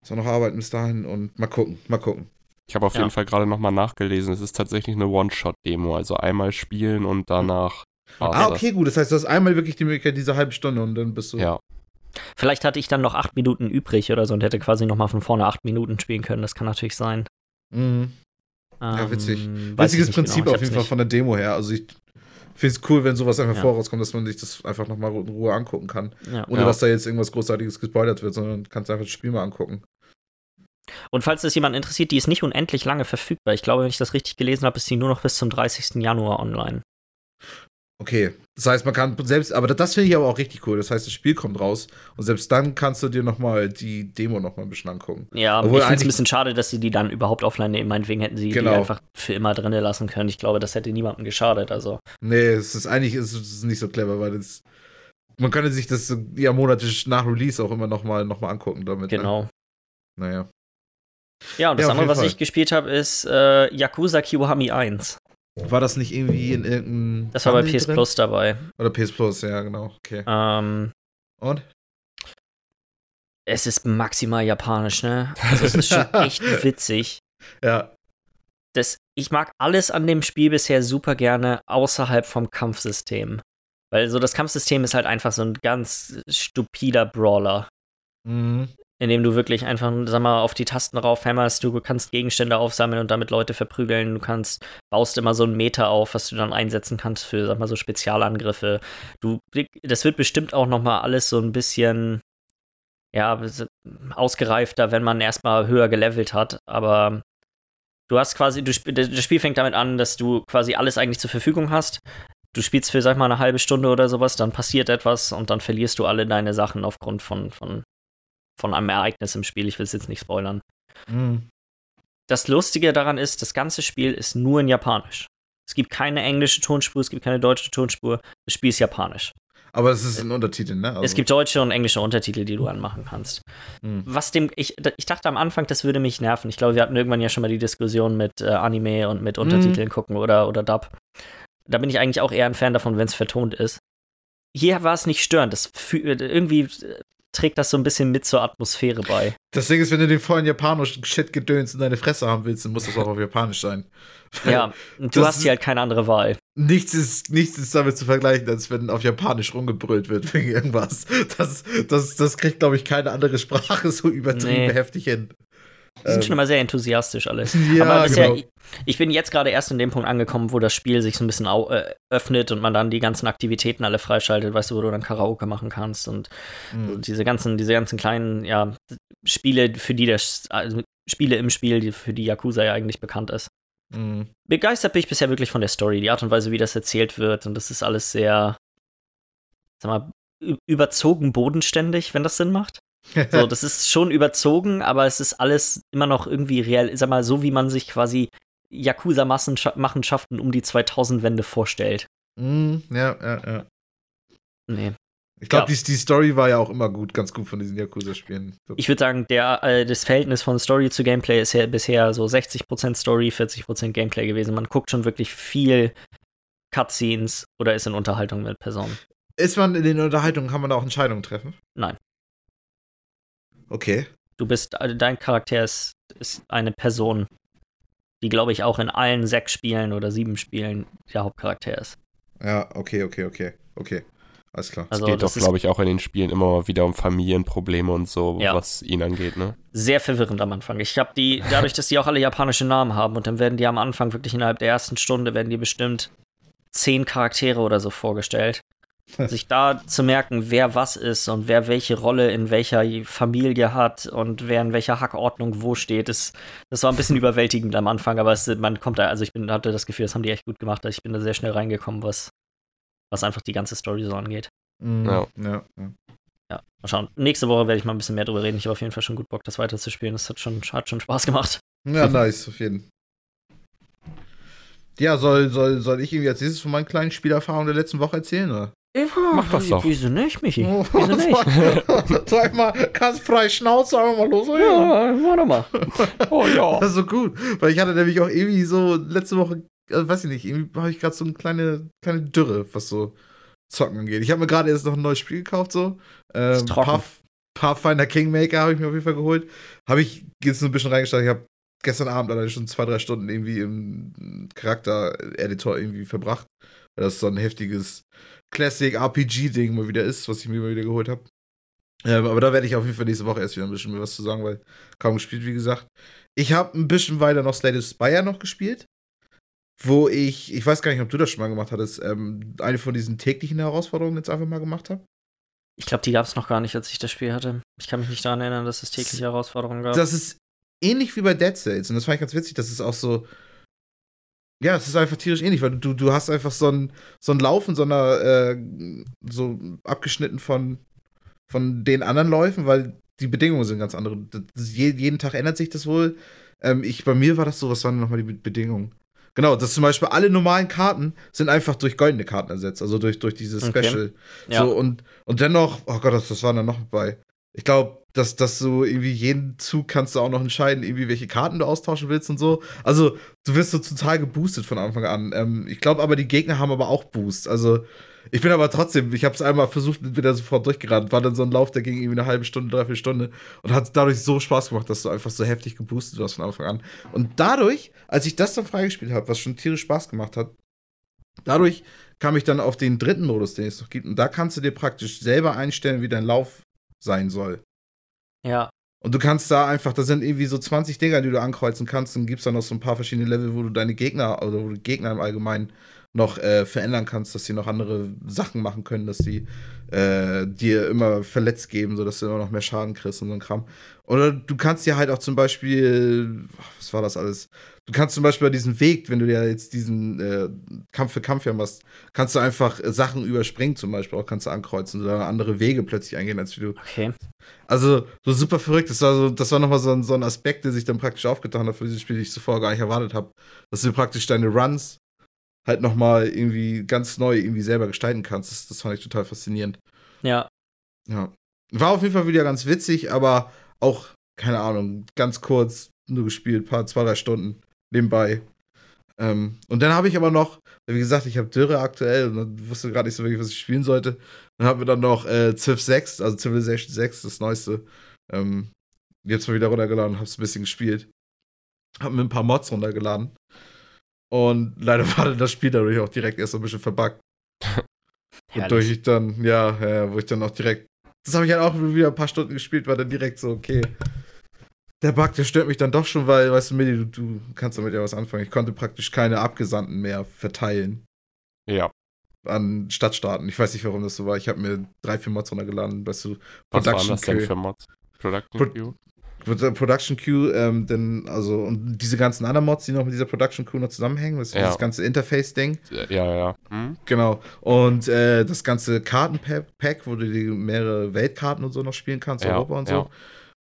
es noch arbeiten bis dahin und mal gucken, mal gucken. Ich habe auf ja. jeden Fall gerade nochmal nachgelesen. Es ist tatsächlich eine One-Shot-Demo, also einmal spielen und danach Ah, okay, gut. Das heißt, du hast einmal wirklich die Möglichkeit, diese halbe Stunde und dann bist du. Ja. Vielleicht hatte ich dann noch acht Minuten übrig oder so und hätte quasi nochmal von vorne acht Minuten spielen können. Das kann natürlich sein. Mhm. ja, ähm, witzig. Witziges Prinzip genau. auf jeden Fall von der Demo her. Also ich finde es cool, wenn sowas einfach ja. vorauskommt, dass man sich das einfach nochmal in Ruhe angucken kann. Ja. Ohne ja. dass da jetzt irgendwas Großartiges gespoilert wird, sondern kannst einfach das Spiel mal angucken. Und falls das jemand interessiert, die ist nicht unendlich lange verfügbar. Ich glaube, wenn ich das richtig gelesen habe, ist sie nur noch bis zum 30. Januar online. Okay, das heißt, man kann selbst, aber das finde ich aber auch richtig cool. Das heißt, das Spiel kommt raus und selbst dann kannst du dir nochmal die Demo nochmal ein bisschen angucken. Ja, Obwohl ich finde es ein bisschen schade, dass sie die dann überhaupt offline nehmen. Meinetwegen hätten sie genau. die einfach für immer drin lassen können. Ich glaube, das hätte niemandem geschadet. Also. Nee, es ist eigentlich es ist nicht so clever, weil es, man könnte sich das ja monatlich nach Release auch immer nochmal noch mal angucken damit. Ne? Genau. Ne? Naja. Ja, und das ja, andere, was Fall. ich gespielt habe, ist äh, Yakuza Kiwami 1. War das nicht irgendwie in irgendeinem. Das war bei PS drin? Plus dabei. Oder PS Plus, ja, genau. Okay. Ähm, Und? Es ist maximal japanisch, ne? Also es ist schon echt witzig. Ja. Das, ich mag alles an dem Spiel bisher super gerne außerhalb vom Kampfsystem. Weil so das Kampfsystem ist halt einfach so ein ganz stupider Brawler. Mhm indem du wirklich einfach, sag mal, auf die Tasten raufhämmerst, du kannst Gegenstände aufsammeln und damit Leute verprügeln, du kannst, baust immer so einen Meter auf, was du dann einsetzen kannst für, sag mal, so Spezialangriffe. Du, das wird bestimmt auch noch mal alles so ein bisschen, ja, ausgereifter, wenn man erstmal höher gelevelt hat, aber du hast quasi, du, das Spiel fängt damit an, dass du quasi alles eigentlich zur Verfügung hast. Du spielst für, sag mal, eine halbe Stunde oder sowas, dann passiert etwas und dann verlierst du alle deine Sachen aufgrund von, von von einem Ereignis im Spiel. Ich will es jetzt nicht spoilern. Mhm. Das Lustige daran ist, das ganze Spiel ist nur in Japanisch. Es gibt keine englische Tonspur, es gibt keine deutsche Tonspur. Das Spiel ist japanisch. Aber es ist ein Untertitel, ne? Also es gibt deutsche und englische Untertitel, die du anmachen kannst. Mhm. Was dem, ich, ich dachte am Anfang, das würde mich nerven. Ich glaube, wir hatten irgendwann ja schon mal die Diskussion mit äh, Anime und mit Untertiteln mhm. gucken oder, oder Dub. Da bin ich eigentlich auch eher ein Fan davon, wenn es vertont ist. Hier war es nicht störend. Das irgendwie trägt das so ein bisschen mit zur Atmosphäre bei. Das Ding ist, wenn du den vollen japanischen Shit gedöns in deine Fresse haben willst, dann muss das auch auf Japanisch sein. Ja, du hast hier halt keine andere Wahl. Nichts ist, nichts ist damit zu vergleichen, als wenn auf Japanisch rumgebrüllt wird wegen irgendwas. Das, das, das kriegt, glaube ich, keine andere Sprache so übertrieben nee. heftig hin. Die sind ähm, schon immer sehr enthusiastisch alles. Ja, Aber genau. ja, ich bin jetzt gerade erst in dem Punkt angekommen, wo das Spiel sich so ein bisschen äh, öffnet und man dann die ganzen Aktivitäten alle freischaltet, weißt du, wo du dann Karaoke machen kannst und mhm. diese ganzen, diese ganzen kleinen, ja, Spiele, für die das, also Spiele im Spiel, für die Yakuza ja eigentlich bekannt ist. Mhm. Begeistert bin ich bisher wirklich von der Story, die Art und Weise, wie das erzählt wird und das ist alles sehr, sag mal, überzogen bodenständig, wenn das Sinn macht. So, das ist schon überzogen, aber es ist alles immer noch irgendwie real, sag mal, so wie man sich quasi Yakuza-Machenschaften um die 2000-Wende vorstellt. Mm, ja, ja, ja. Nee. Ich glaube, ja. die, die Story war ja auch immer gut, ganz gut von diesen Yakuza-Spielen. Ich würde sagen, der, äh, das Verhältnis von Story zu Gameplay ist ja bisher so 60% Story, 40% Gameplay gewesen. Man guckt schon wirklich viel Cutscenes oder ist in Unterhaltung mit Personen. Ist man in den Unterhaltungen, kann man da auch Entscheidungen treffen? Nein. Okay. Du bist, also dein Charakter ist, ist eine Person, die, glaube ich, auch in allen sechs Spielen oder sieben Spielen der Hauptcharakter ist. Ja, okay, okay, okay, okay. Alles klar. Also, es geht doch, glaube ich, auch in den Spielen immer mal wieder um Familienprobleme und so, ja. was ihn angeht, ne? Sehr verwirrend am Anfang. Ich habe die, dadurch, dass die auch alle japanische Namen haben und dann werden die am Anfang wirklich innerhalb der ersten Stunde werden die bestimmt zehn Charaktere oder so vorgestellt. sich da zu merken, wer was ist und wer welche Rolle in welcher Familie hat und wer in welcher Hackordnung wo steht, ist, das war ein bisschen überwältigend am Anfang, aber es, man kommt da, also ich bin, hatte das Gefühl, das haben die echt gut gemacht, also ich bin da sehr schnell reingekommen, was, was einfach die ganze Story so angeht. Mhm. Ja. ja. Ja, mal schauen. Nächste Woche werde ich mal ein bisschen mehr drüber reden. Ich habe auf jeden Fall schon gut Bock, das weiterzuspielen. Das hat schon, hat schon Spaß gemacht. Ja, nice, auf jeden Fall. Ja, soll, soll, soll ich irgendwie als nächstes von meinen kleinen Spielerfahrungen der letzten Woche erzählen, oder? Mach das doch. Wieso nicht, Michi? Wieso nicht? Sag mal, kannst frei Schnauze einfach mal los. Ja, mach doch mal. Oh ja. Das ist so gut, weil ich hatte nämlich auch irgendwie so letzte Woche, also weiß ich nicht, irgendwie habe ich gerade so eine kleine, kleine Dürre, was so Zocken angeht. Ich habe mir gerade erst noch ein neues Spiel gekauft, so. Ähm, Path, Pathfinder Kingmaker habe ich mir auf jeden Fall geholt. Habe ich jetzt so ein bisschen reingestellt. Ich habe gestern Abend allein schon zwei, drei Stunden irgendwie im Charakter-Editor irgendwie verbracht. Weil das so ein heftiges Classic RPG-Ding mal wieder ist, was ich mir mal wieder geholt habe. Ähm, aber da werde ich auf jeden Fall nächste Woche erst wieder ein bisschen mehr was zu sagen, weil kaum gespielt, wie gesagt. Ich habe ein bisschen weiter noch Slade Spire noch gespielt, wo ich, ich weiß gar nicht, ob du das schon mal gemacht hattest, ähm, eine von diesen täglichen Herausforderungen jetzt einfach mal gemacht habe. Ich glaube, die gab es noch gar nicht, als ich das Spiel hatte. Ich kann mich nicht daran erinnern, dass es tägliche Herausforderungen gab. Das ist ähnlich wie bei Dead Cells und das fand ich ganz witzig, dass es auch so Ja, es ist einfach tierisch ähnlich, weil du, du hast einfach so ein, so ein Lauf in so einer, äh, so abgeschnitten von, von den anderen Läufen, weil die Bedingungen sind ganz andere. Das, jeden Tag ändert sich das wohl. Ähm, ich, bei mir war das so, was waren nochmal die Bedingungen? Genau, dass zum Beispiel alle normalen Karten sind einfach durch goldene Karten ersetzt, also durch, durch dieses Special. Okay. Ja. So, und, und dennoch, oh Gott, das, das war dann noch bei. Ich glaube, dass, dass du irgendwie jeden Zug kannst du auch noch entscheiden, irgendwie welche Karten du austauschen willst und so. Also du wirst so total geboostet von Anfang an. Ähm, ich glaube aber, die Gegner haben aber auch Boost. Also ich bin aber trotzdem, ich habe es einmal versucht, wieder sofort durchgerannt. War dann so ein Lauf, der ging irgendwie eine halbe Stunde, dreiviertel Stunde und hat dadurch so Spaß gemacht, dass du einfach so heftig geboostet warst von Anfang an. Und dadurch, als ich das dann freigespielt habe, was schon tierisch Spaß gemacht hat, dadurch kam ich dann auf den dritten Modus, den es noch gibt. Und da kannst du dir praktisch selber einstellen, wie dein Lauf sein soll. Ja. Und du kannst da einfach, da sind irgendwie so 20 Dinger, die du ankreuzen kannst. Dann gibt es da noch so ein paar verschiedene Level, wo du deine Gegner oder wo du Gegner im Allgemeinen noch äh, verändern kannst, dass sie noch andere Sachen machen können, dass sie äh, dir immer verletzt geben, sodass du immer noch mehr Schaden kriegst und so ein Kram. Oder du kannst dir halt auch zum Beispiel, was war das alles? Du kannst zum Beispiel bei diesem Weg, wenn du ja jetzt diesen äh, Kampf für Kampf ja machst, kannst du einfach Sachen überspringen, zum Beispiel auch kannst du ankreuzen oder andere Wege plötzlich eingehen, als wie du. Okay. Also, so super verrückt. Das war, so, das war nochmal so ein, so ein Aspekt, der sich dann praktisch aufgetan hat für dieses Spiel, die ich zuvor gar nicht erwartet habe. Dass du praktisch deine Runs halt nochmal irgendwie ganz neu irgendwie selber gestalten kannst. Das, das fand ich total faszinierend. Ja. Ja. War auf jeden Fall wieder ganz witzig, aber auch, keine Ahnung, ganz kurz nur gespielt, paar, zwei, drei Stunden nebenbei. Ähm, und dann habe ich aber noch, wie gesagt, ich habe Dürre aktuell und wusste gerade nicht so wirklich, was ich spielen sollte. Dann haben wir dann noch äh, Civ 6, also Civilization 6, das neueste. Ähm, jetzt mal wieder runtergeladen, habe es ein bisschen gespielt. Habe mir ein paar Mods runtergeladen. Und leider war dann das Spiel dadurch auch direkt erst so ein bisschen verbuggt. Wodurch ich dann, ja, ja, wo ich dann auch direkt. Das habe ich halt auch wieder ein paar Stunden gespielt, war dann direkt so, okay. Der Bug, der stört mich dann doch schon, weil, weißt du, Midi, du, du kannst damit ja was anfangen. Ich konnte praktisch keine Abgesandten mehr verteilen. Ja. An Stadtstaaten. Ich weiß nicht, warum das so war. Ich habe mir drei, vier Mods runtergeladen, weißt du. Was waren das denn für Mods? Production Queue? Production Queue, ähm, denn, also, und diese ganzen anderen Mods, die noch mit dieser Production Queue noch zusammenhängen, das ist ja. das ganze Interface-Ding. Ja, ja. Hm? Genau. Und äh, das ganze Kartenpack, wo du die mehrere Weltkarten und so noch spielen kannst, ja, Europa und so. Ja.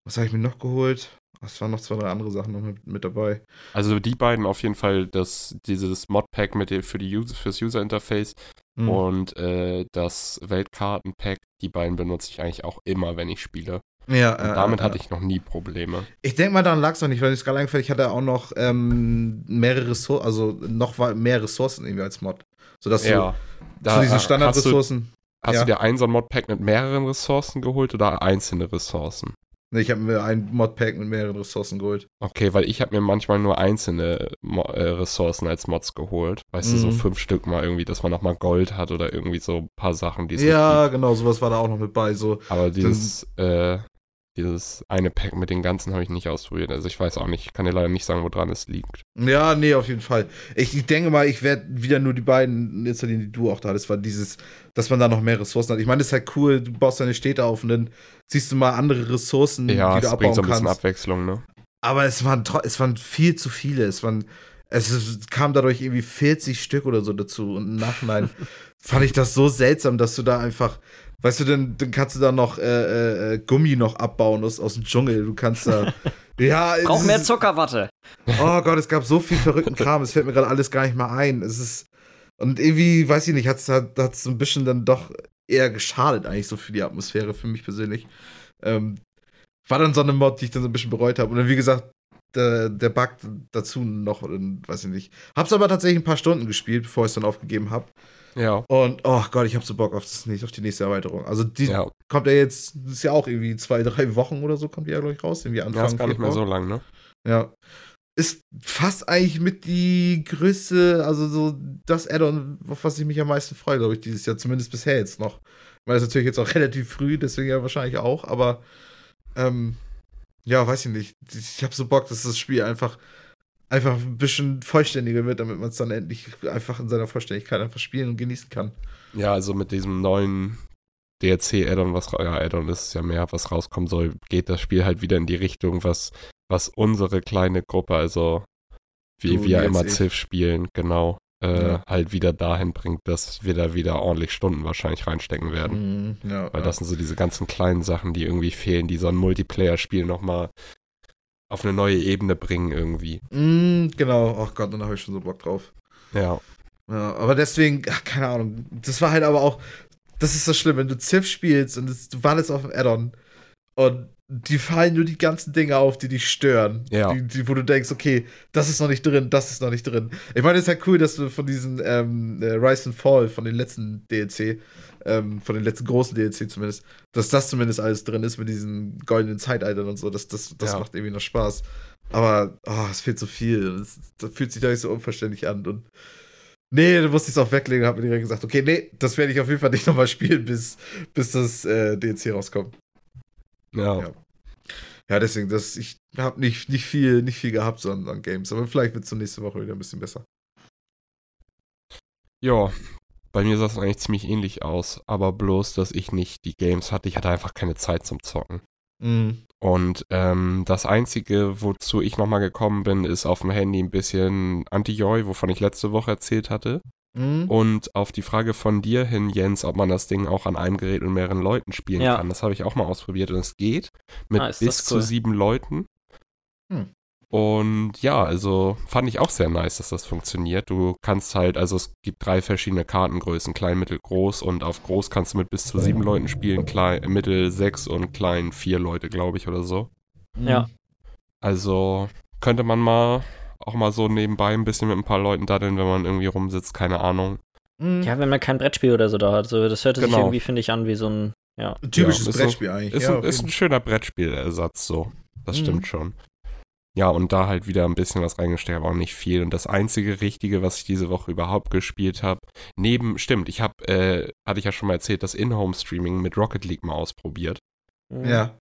Was habe ich mir noch geholt? Es waren noch zwei, drei andere Sachen noch mit, mit, dabei. Also die beiden auf jeden Fall, das, dieses Modpack mit dem, für die User, fürs User-Interface mhm. und äh, das Weltkartenpack, die beiden benutze ich eigentlich auch immer, wenn ich spiele. Ja, und damit äh, hatte ich noch nie Probleme. Ich denke mal, daran lag es noch nicht, weil ich es gerade eingefallen ich hatte auch noch ähm, mehrere Ressourcen, also noch mehr Ressourcen irgendwie als Mod. Sodass ja, du da, zu diesen Standardressourcen. Hast, du, hast ja. du dir ein so ein Modpack mit mehreren Ressourcen geholt oder einzelne Ressourcen? Nee, ich habe mir ein Modpack mit mehreren Ressourcen geholt. Okay, weil ich habe mir manchmal nur einzelne Mo äh, Ressourcen als Mods geholt. Weißt mhm. du, so mhm. fünf Stück mal irgendwie, dass man nochmal Gold hat oder irgendwie so ein paar Sachen, die es Ja, genau, sowas war da auch noch mit bei. So. Aber dieses, äh, dieses eine Pack mit den ganzen habe ich nicht ausprobiert. Also ich weiß auch nicht, ich kann dir leider nicht sagen, woran es liegt. Ja, nee, auf jeden Fall. Ich, ich denke mal, ich werde wieder nur die beiden installieren, die du auch da hattest, war dieses, dass man da noch mehr Ressourcen hat. Ich meine, das ist halt cool, du baust deine Städte auf und dann siehst du mal andere Ressourcen, ja, die du abbauen kannst. Ja, es bringt so ein bisschen kannst. Abwechslung, ne? Aber es waren, es waren viel zu viele. Es waren, es kam dadurch irgendwie 40 Stück oder so dazu. Und im Nachhinein fand ich das so seltsam, dass du da einfach Weißt du, dann, dann kannst du da noch äh, äh, äh, Gummi noch abbauen aus, aus dem Dschungel. Du kannst da. ja, Brauch mehr Zuckerwatte. Oh Gott, es gab so viel verrückten Kram. Es fällt mir gerade alles gar nicht mehr ein. Es ist. Und irgendwie, weiß ich nicht, hat es so ein bisschen dann doch eher geschadet, eigentlich so für die Atmosphäre, für mich persönlich. Ähm, war dann so eine Mod, die ich dann so ein bisschen bereut habe. Und dann, wie gesagt, der, der Bug dazu noch, weiß ich nicht. Hab's aber tatsächlich ein paar Stunden gespielt, bevor ich es dann aufgegeben habe. Ja. Und, oh Gott, ich habe so Bock auf, das, auf die nächste Erweiterung. Also, die ja. kommt ja jetzt, das ist ja auch irgendwie zwei, drei Wochen oder so, kommt die ja, glaube ich, raus. Irgendwie Anfang ja, ist gar nicht mehr so lang, ne? Ja. Ist fast eigentlich mit die größte, also so das Add-on, auf was ich mich am meisten freue, glaube ich, dieses Jahr, zumindest bisher jetzt noch. Weil es natürlich jetzt auch relativ früh, deswegen ja wahrscheinlich auch, aber ähm, ja, weiß ich nicht. Ich habe so Bock, dass das Spiel einfach einfach ein bisschen vollständiger wird, damit man es dann endlich einfach in seiner Vollständigkeit einfach spielen und genießen kann. Ja, also mit diesem neuen DLC-Addon, was ja, Addon ist ja mehr, was rauskommen soll, geht das Spiel halt wieder in die Richtung, was, was unsere kleine Gruppe, also wie wir immer Civ spielen, genau, äh, ja. halt wieder dahin bringt, dass wir da wieder ordentlich Stunden wahrscheinlich reinstecken werden. Mhm, ja, Weil das sind so diese ganzen kleinen Sachen, die irgendwie fehlen, die so ein Multiplayer-Spiel nochmal auf eine neue Ebene bringen irgendwie. Mhm, genau, ach Gott, dann habe ich schon so Bock drauf. Ja. Ja, aber deswegen, ach, keine Ahnung, das war halt aber auch, das ist so schlimm, wenn du Civ spielst und das, du wartest auf ein Add-on und die fallen nur die ganzen Dinge auf, die dich stören. Ja. Die, die, wo du denkst, okay, das ist noch nicht drin, das ist noch nicht drin. Ich meine, es ist halt cool, dass du von diesen ähm, äh, Rise and Fall, von den letzten DLC, ähm, von den letzten großen DLC zumindest, dass das zumindest alles drin ist mit diesen goldenen Zeitaltern und so. Das, das, das ja. macht irgendwie noch Spaß. Aber oh, es fehlt so viel. Das, fühlt sich da nicht so unverständlich an. Und nee, du musst es auch weglegen und hab mir direkt gesagt, okay, nee, das werde ich auf jeden Fall nicht nochmal spielen, bis, bis das äh, DLC rauskommt. Ja. ja. ja. deswegen, das, ich habe nicht, nicht, viel, nicht viel gehabt so an, an Games, aber vielleicht wird es nächste Woche wieder ein bisschen besser. Ja, bei mir sah es eigentlich ziemlich ähnlich aus, aber bloß, dass ich nicht die Games hatte. Ich hatte einfach keine Zeit zum Zocken. Mhm. Und ähm, das Einzige, wozu ich nochmal gekommen bin, ist auf dem Handy ein bisschen Anti-Joy, wovon ich letzte Woche erzählt hatte. Mhm. Und auf die Frage von dir hin, Jens, ob man das Ding auch an einem Gerät mit mehreren Leuten spielen ja. kann, das habe ich auch mal ausprobiert und es geht mit ah, bis cool. zu sieben Leuten. Hm. Und ja, also fand ich auch sehr nice, dass das funktioniert. Du kannst halt, also es gibt drei verschiedene Kartengrößen, klein, mittel, groß und auf groß kannst du mit bis zu sieben Leuten spielen, klein, mittel sechs und klein vier Leute, glaube ich, oder so. Ja. Also könnte man mal auch mal so nebenbei ein bisschen mit ein paar Leuten daddeln, wenn man irgendwie rumsitzt, keine Ahnung. Mhm. Ja, wenn man kein Brettspiel oder so da hat. So, das hört genau. sich irgendwie, finde ich, an wie so ein, ja. Ein typisches ja, Brettspiel so, eigentlich. Ist, ja, ein, ist ein schöner Brettspielersatz so. Das mhm. stimmt schon. Ja, und da halt wieder ein bisschen was reingesteckt, aber auch nicht viel. Und das einzige Richtige, was ich diese Woche überhaupt gespielt habe, neben, stimmt, ich habe, äh, hatte ich ja schon mal erzählt, das In-Home-Streaming mit Rocket League mal ausprobiert. Ja.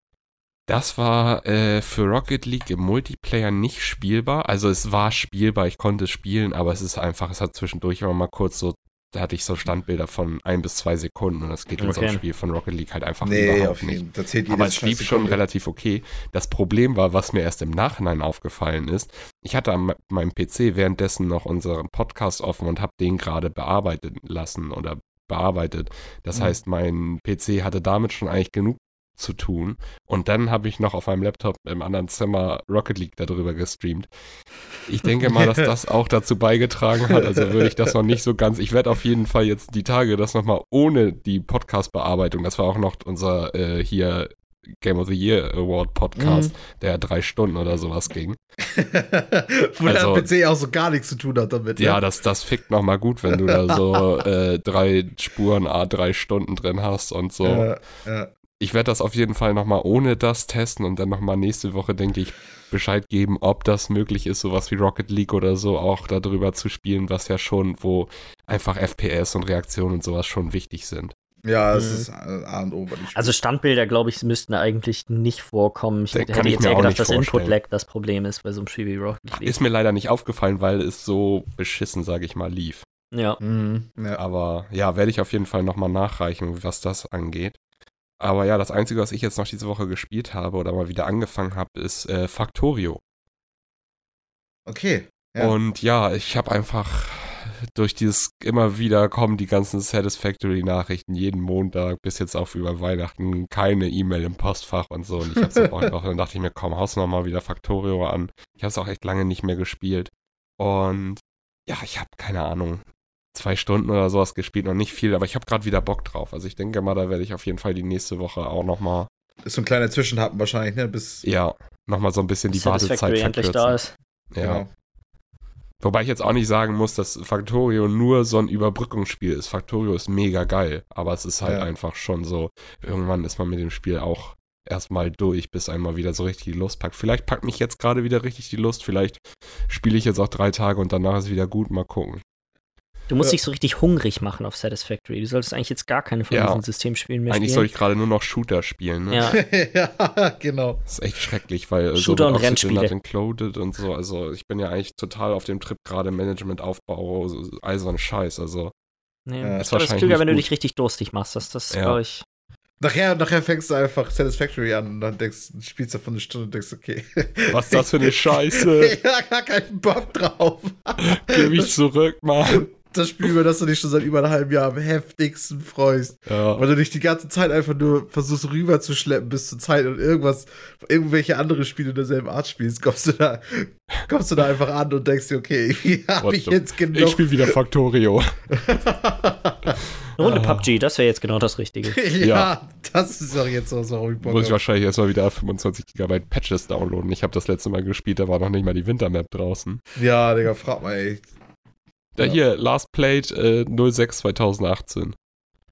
Das war äh, für Rocket League im Multiplayer nicht spielbar. Also es war spielbar, ich konnte es spielen, aber es ist einfach, es hat zwischendurch immer mal kurz so, da hatte ich so Standbilder von ein bis zwei Sekunden und das geht in so einem Spiel von Rocket League halt einfach nee, überhaupt nicht. aber es lief schon relativ okay. Das Problem war, was mir erst im Nachhinein aufgefallen ist, ich hatte an meinem PC währenddessen noch unseren Podcast offen und habe den gerade bearbeitet lassen oder bearbeitet. Das mhm. heißt, mein PC hatte damit schon eigentlich genug zu tun. Und dann habe ich noch auf meinem Laptop im anderen Zimmer Rocket League darüber gestreamt. Ich denke mal, dass das auch dazu beigetragen hat. Also würde ich das noch nicht so ganz. Ich werde auf jeden Fall jetzt die Tage das nochmal ohne die Podcast-Bearbeitung. Das war auch noch unser äh, hier Game of the Year Award Podcast, mhm. der drei Stunden oder sowas ging. Wo also, der PC auch so gar nichts zu tun hat damit. Ja, ja das, das fickt nochmal gut, wenn du da so äh, drei Spuren A drei Stunden drin hast und so. Ja, ja ich werde das auf jeden Fall nochmal ohne das testen und dann nochmal nächste Woche, denke ich, Bescheid geben, ob das möglich ist, sowas wie Rocket League oder so auch darüber zu spielen, was ja schon, wo einfach FPS und Reaktionen und sowas schon wichtig sind. Ja, es mhm. ist A und O. Also Standbilder, glaube ich, müssten eigentlich nicht vorkommen. Ich Den hätte jetzt eher gedacht, dass Input-Lag das Problem ist bei so einem Spiel wie Rocket League. Ist mir leider nicht aufgefallen, weil es so beschissen, sage ich mal, lief. Ja. Mhm, ja. Aber ja, werde ich auf jeden Fall nochmal nachreichen, was das angeht. Aber ja, das Einzige, was ich jetzt noch diese Woche gespielt habe oder mal wieder angefangen habe, ist äh, Factorio. Okay. Ja. Und ja, ich habe einfach durch dieses immer wieder kommen die ganzen Satisfactory-Nachrichten jeden Montag bis jetzt auch über Weihnachten keine E-Mail im Postfach und so. Und ich hab's Bock drauf. Dann dachte ich mir, komm, haust noch mal wieder Factorio an. Ich habe es auch echt lange nicht mehr gespielt. Und ja, ich habe keine Ahnung zwei Stunden oder sowas gespielt, noch nicht viel, aber ich habe gerade wieder Bock drauf. Also ich denke mal, da werde ich auf jeden Fall die nächste Woche auch noch mal ist so ein kleiner Zwischenhappen wahrscheinlich, ne? Bis ja, noch mal so ein bisschen die Wartezeit verkürzen. Da ist. Ja. Genau. Wobei ich jetzt auch nicht sagen muss, dass Factorio nur so ein Überbrückungsspiel ist. Factorio ist mega geil, aber es ist halt ja. einfach schon so, irgendwann ist man mit dem Spiel auch erstmal durch, bis einmal wieder so richtig die Lust packt. Vielleicht packt mich jetzt gerade wieder richtig die Lust, vielleicht spiele ich jetzt auch drei Tage und danach ist wieder gut, mal gucken. Du musst ja. dich so richtig hungrig machen auf Satisfactory. Du solltest eigentlich jetzt gar keine von ja. diesen Systemspielen mehr eigentlich spielen. Eigentlich soll ich gerade nur noch Shooter spielen. Ne? Ja. ja, genau. Das ist echt schrecklich, weil Shooter so und Rennspiele. Included und so. Also ich bin ja eigentlich total auf dem Trip gerade Management-Aufbau, so ein Scheiß. Also nee, das, das ist klüger, wenn du dich richtig durstig machst. Das, das glaube ich. Nachher, nachher fängst du einfach Satisfactory an und dann denkst, spielst du davon eine Stunde und denkst, okay. Was ist das für eine Scheiße? ja, gar keinen Bock drauf. Geh mich zurück, Mann das Spiel, über das du dich schon seit über einem halben Jahr am heftigsten freust. Ja. Weil du dich die ganze Zeit einfach nur versuchst rüberzuschleppen bis zur Zeit und irgendwas, irgendwelche andere Spiele derselben Art spielst, kommst du da, kommst du da einfach an und denkst dir, okay, wie habe ich jetzt genug. Ich spiele wieder Factorio. Ohne ah. PUBG, das wäre jetzt genau das Richtige. ja, ja, das ist doch jetzt was, warum ich Bock Muss ich wahrscheinlich erstmal wieder 25 GB Patches downloaden. Ich habe das letzte Mal gespielt, da war noch nicht mal die Wintermap draußen. Ja, Digga, frag mal, ey. Ja, hier, Last Played äh, 06 2018.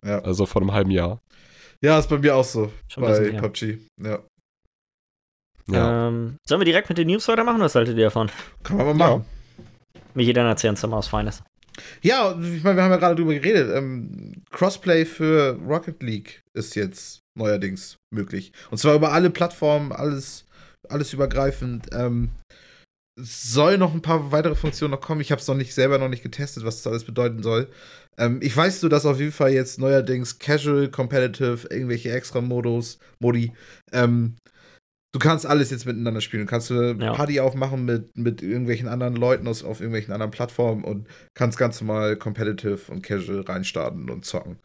Ja. Also vor einem halben Jahr. Ja, ist bei mir auch so. Schon bei PUBG. Ja. Ja. Ähm, sollen wir direkt mit den News weitermachen? Was haltet ihr davon? Kann man mal machen. Ja. Mir jeder erzählen zum was Feines. Ja, ich meine, wir haben ja gerade drüber geredet. Ähm, Crossplay für Rocket League ist jetzt neuerdings möglich. Und zwar über alle Plattformen, alles, alles übergreifend. Ähm, soll noch ein paar weitere Funktionen noch kommen. Ich habe es noch nicht selber noch nicht getestet, was das alles bedeuten soll. Ähm, ich weiß nur, dass auf jeden Fall jetzt neuerdings Casual, Competitive, irgendwelche extra Modus, Modi, ähm, du kannst alles jetzt miteinander spielen. Du kannst eine ja. Party aufmachen mit, mit irgendwelchen anderen Leuten aus, auf irgendwelchen anderen Plattformen und kannst ganz normal Competitive und Casual reinstarten und zocken.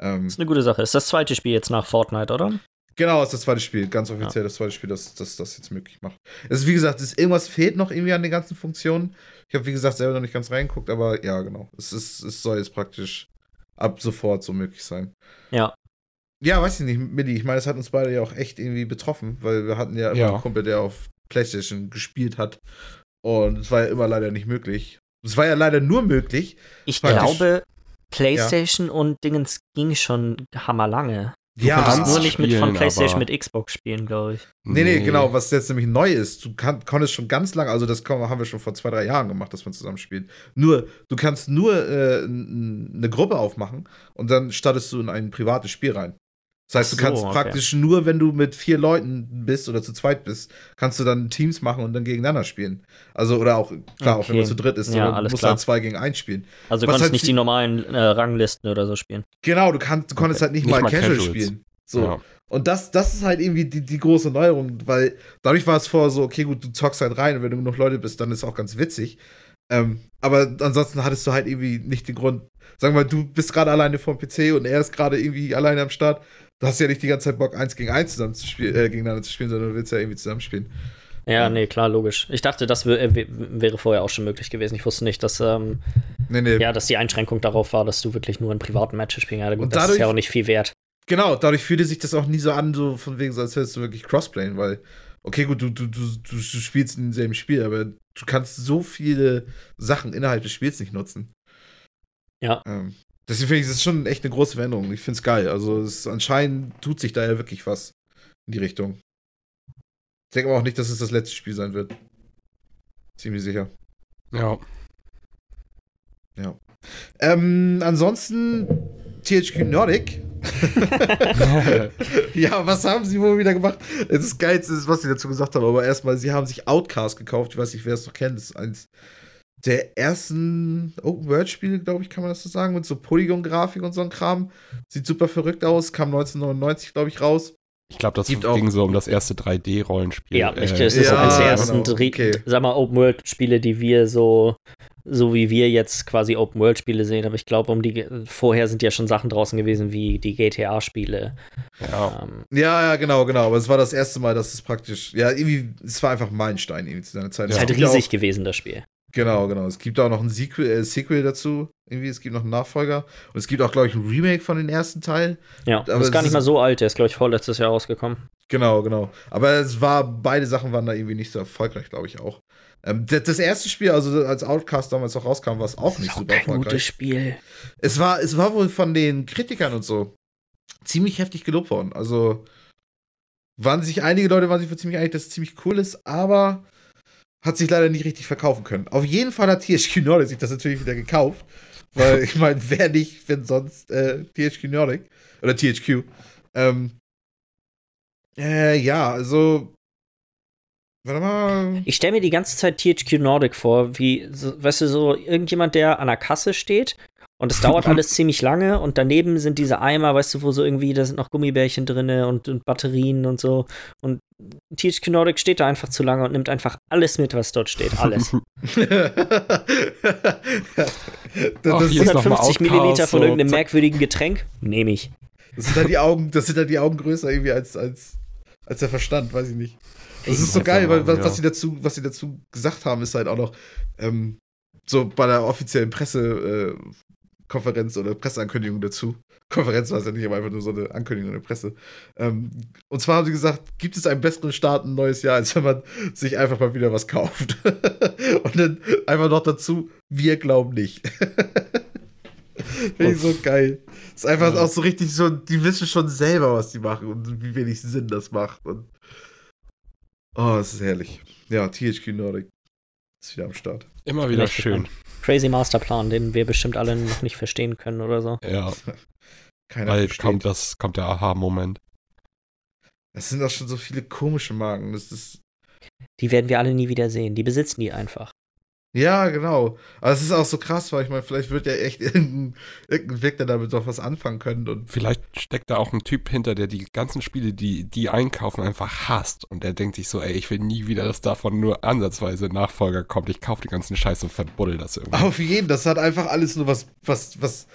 Ähm, das ist eine gute Sache. Ist das zweite Spiel jetzt nach Fortnite, oder? Genau, ist das zweite Spiel, ganz offiziell ja. das zweite Spiel, das, das das jetzt möglich macht. Also wie gesagt, ist, irgendwas fehlt noch irgendwie an den ganzen Funktionen. Ich habe, wie gesagt, selber noch nicht ganz reingeguckt, aber ja, genau. Es, ist, es soll jetzt praktisch ab sofort so möglich sein. Ja. Ja, weiß ich nicht, Midi. Ich meine, es hat uns beide ja auch echt irgendwie betroffen, weil wir hatten ja, ja. einen Kumpel, der auf PlayStation gespielt hat. Und es war ja immer leider nicht möglich. Es war ja leider nur möglich. Ich glaube, PlayStation ja. und Dingens ging schon hammerlange. Du ja, kannst nur nicht mit von PlayStation mit Xbox spielen, glaube ich. Nee, nee, genau, was jetzt nämlich neu ist, du kann, konntest schon ganz lange, also das haben wir schon vor zwei, drei Jahren gemacht, dass man zusammen spielt. Nur, du kannst nur äh, eine Gruppe aufmachen und dann startest du in ein privates Spiel rein. Das heißt, du so, kannst okay. praktisch nur, wenn du mit vier Leuten bist oder zu zweit bist, kannst du dann Teams machen und dann gegeneinander spielen. Also, oder auch, klar, okay. auch wenn man zu dritt ist, ja, du musst klar. dann zwei gegen eins spielen. Also, du konntest halt nicht die normalen äh, Ranglisten oder so spielen. Genau, du, kannst, du konntest okay. halt nicht, nicht mal, mal Casual spielen. So. Ja. Und das, das ist halt irgendwie die, die große Neuerung, weil dadurch war es vorher so, okay, gut, du zockst halt rein und wenn du genug Leute bist, dann ist es auch ganz witzig. Ähm, aber ansonsten hattest du halt irgendwie nicht den Grund. Sagen wir mal, du bist gerade alleine vom PC und er ist gerade irgendwie alleine am Start du hast ja nicht die ganze Zeit Bock, eins gegen eins zusammen zu spielen, äh, gegeneinander zu spielen, sondern du willst ja irgendwie zusammenspielen. Ja, nee, klar, logisch. Ich dachte, das wäre vorher auch schon möglich gewesen. Ich wusste nicht, dass, ähm, nee, nee. Ja, dass die Einschränkung darauf war, dass du wirklich nur in privaten Matches spielen kannst. Gut, das ist ja auch nicht viel wert. Genau, dadurch fühlte sich das auch nie so an, so von wegen, so als hättest du wirklich Crossplayen, weil, okay, gut, du, du, du, du spielst in demselben Spiel, aber du kannst so viele Sachen innerhalb des Spiels nicht nutzen. Ja. Ähm, Deswegen finde ich, das ist schon echt eine große Veränderung. Ich finde es geil. Also es, anscheinend tut sich da ja wirklich was in die Richtung. Ich denke aber auch nicht, dass es das letzte Spiel sein wird. Ziemlich sicher. Ja. Ja. Ähm, ansonsten THQ Nordic. ja, was haben sie wohl wieder gemacht? Das Geilste ist, was sie dazu gesagt haben, aber erstmal, sie haben sich Outcast gekauft. Ich weiß nicht, wer es noch kennt. Das ist eins der ersten Open-World-Spiele, glaube ich, kann man das so sagen, mit so Polygon-Grafik und so ein Kram. Sieht super verrückt aus, kam 1999, glaube ich, raus. Ich glaube, das Gibt ging so um das erste 3D-Rollenspiel. Ja, ich, äh, das ist ja, eines der ersten, genau. okay. sag mal, Open-World-Spiele, die wir so, so wie wir jetzt quasi Open-World-Spiele sehen. Aber ich glaube, um die vorher sind ja schon Sachen draußen gewesen wie die GTA-Spiele. Ja. Ähm, ja, ja, genau, genau. Aber es war das erste Mal, dass es praktisch, ja, irgendwie, es war einfach Meilenstein irgendwie zu seiner Zeit. Es ist halt riesig auch, gewesen, das Spiel. Genau, genau. Es gibt auch noch ein Sequel, äh, Sequel dazu. Irgendwie, es gibt noch einen Nachfolger. Und es gibt auch, glaube ich, ein Remake von den ersten Teil. Ja, aber ist gar nicht mal so alt. Der ist, glaube ich, vorletztes Jahr rausgekommen. Genau, genau. Aber es war, beide Sachen waren da irgendwie nicht so erfolgreich, glaube ich auch. Ähm, das, das, erste Spiel, also als Outcast damals auch rauskam, war es auch nicht super kein erfolgreich. gutes Spiel. Es war, es war wohl von den Kritikern und so ziemlich heftig gelobt worden. Also waren sich einige Leute waren sich für ziemlich einig, dass es ziemlich cool ist, aber hat sich leider nicht richtig verkaufen können. Auf jeden Fall hat THQ Nordic sich das natürlich wieder gekauft. Weil ich meine, wer nicht, wenn sonst äh, THQ Nordic oder THQ. Ähm, äh, ja, also. Warte mal. Ich stelle mir die ganze Zeit THQ Nordic vor, wie, so, weißt du, so irgendjemand, der an der Kasse steht Und es dauert alles ziemlich lange und daneben sind diese Eimer, weißt du, wo so irgendwie, da sind noch Gummibärchen drin und, und Batterien und so. Und THQ Nordic steht da einfach zu lange und nimmt einfach alles mit, was dort steht. Alles. das, 150 Milliliter von irgendeinem merkwürdigen Getränk, nehme ich. Das sind dann die Augen, das sind dann die Augen größer irgendwie als, als, als der Verstand, weiß ich nicht. Das ist so geil, weil was, was, sie dazu, was sie dazu gesagt haben, ist halt auch noch ähm, so bei der offiziellen Presse, äh, Konferenz oder Presseankündigung dazu. Konferenz war es ja nicht, aber einfach nur so eine Ankündigung in der Presse. Ähm, und zwar haben sie gesagt, gibt es einen besseren Start ein neues Jahr, als wenn man sich einfach mal wieder was kauft. und dann einfach noch dazu, wir glauben nicht. Finde ich so geil. Ist einfach ja. auch so richtig so, die wissen schon selber, was die machen und wie wenig Sinn das macht. Und oh, es ist herrlich. Ja, THQ Nordic ist wieder am Start. Immer wieder schön. Crazy Masterplan, den wir bestimmt alle noch nicht verstehen können oder so. Ja. Keiner Bald kommt, das, kommt der Aha-Moment. Es sind auch schon so viele komische Marken. Das ist die werden wir alle nie wieder sehen. Die besitzen die einfach. Ja, genau. Aber es ist auch so krass, weil ich meine, vielleicht wird ja echt irgendein, irgendein Weg, der damit doch was anfangen können. Und vielleicht steckt da auch ein Typ hinter, der die ganzen Spiele, die die einkaufen, einfach hasst. Und der denkt sich so, ey, ich will nie wieder, dass davon nur ansatzweise Nachfolger kommt. Ich kaufe die ganzen Scheiße und verbuddel das irgendwie. Auf jeden, das hat einfach alles nur was, was, was,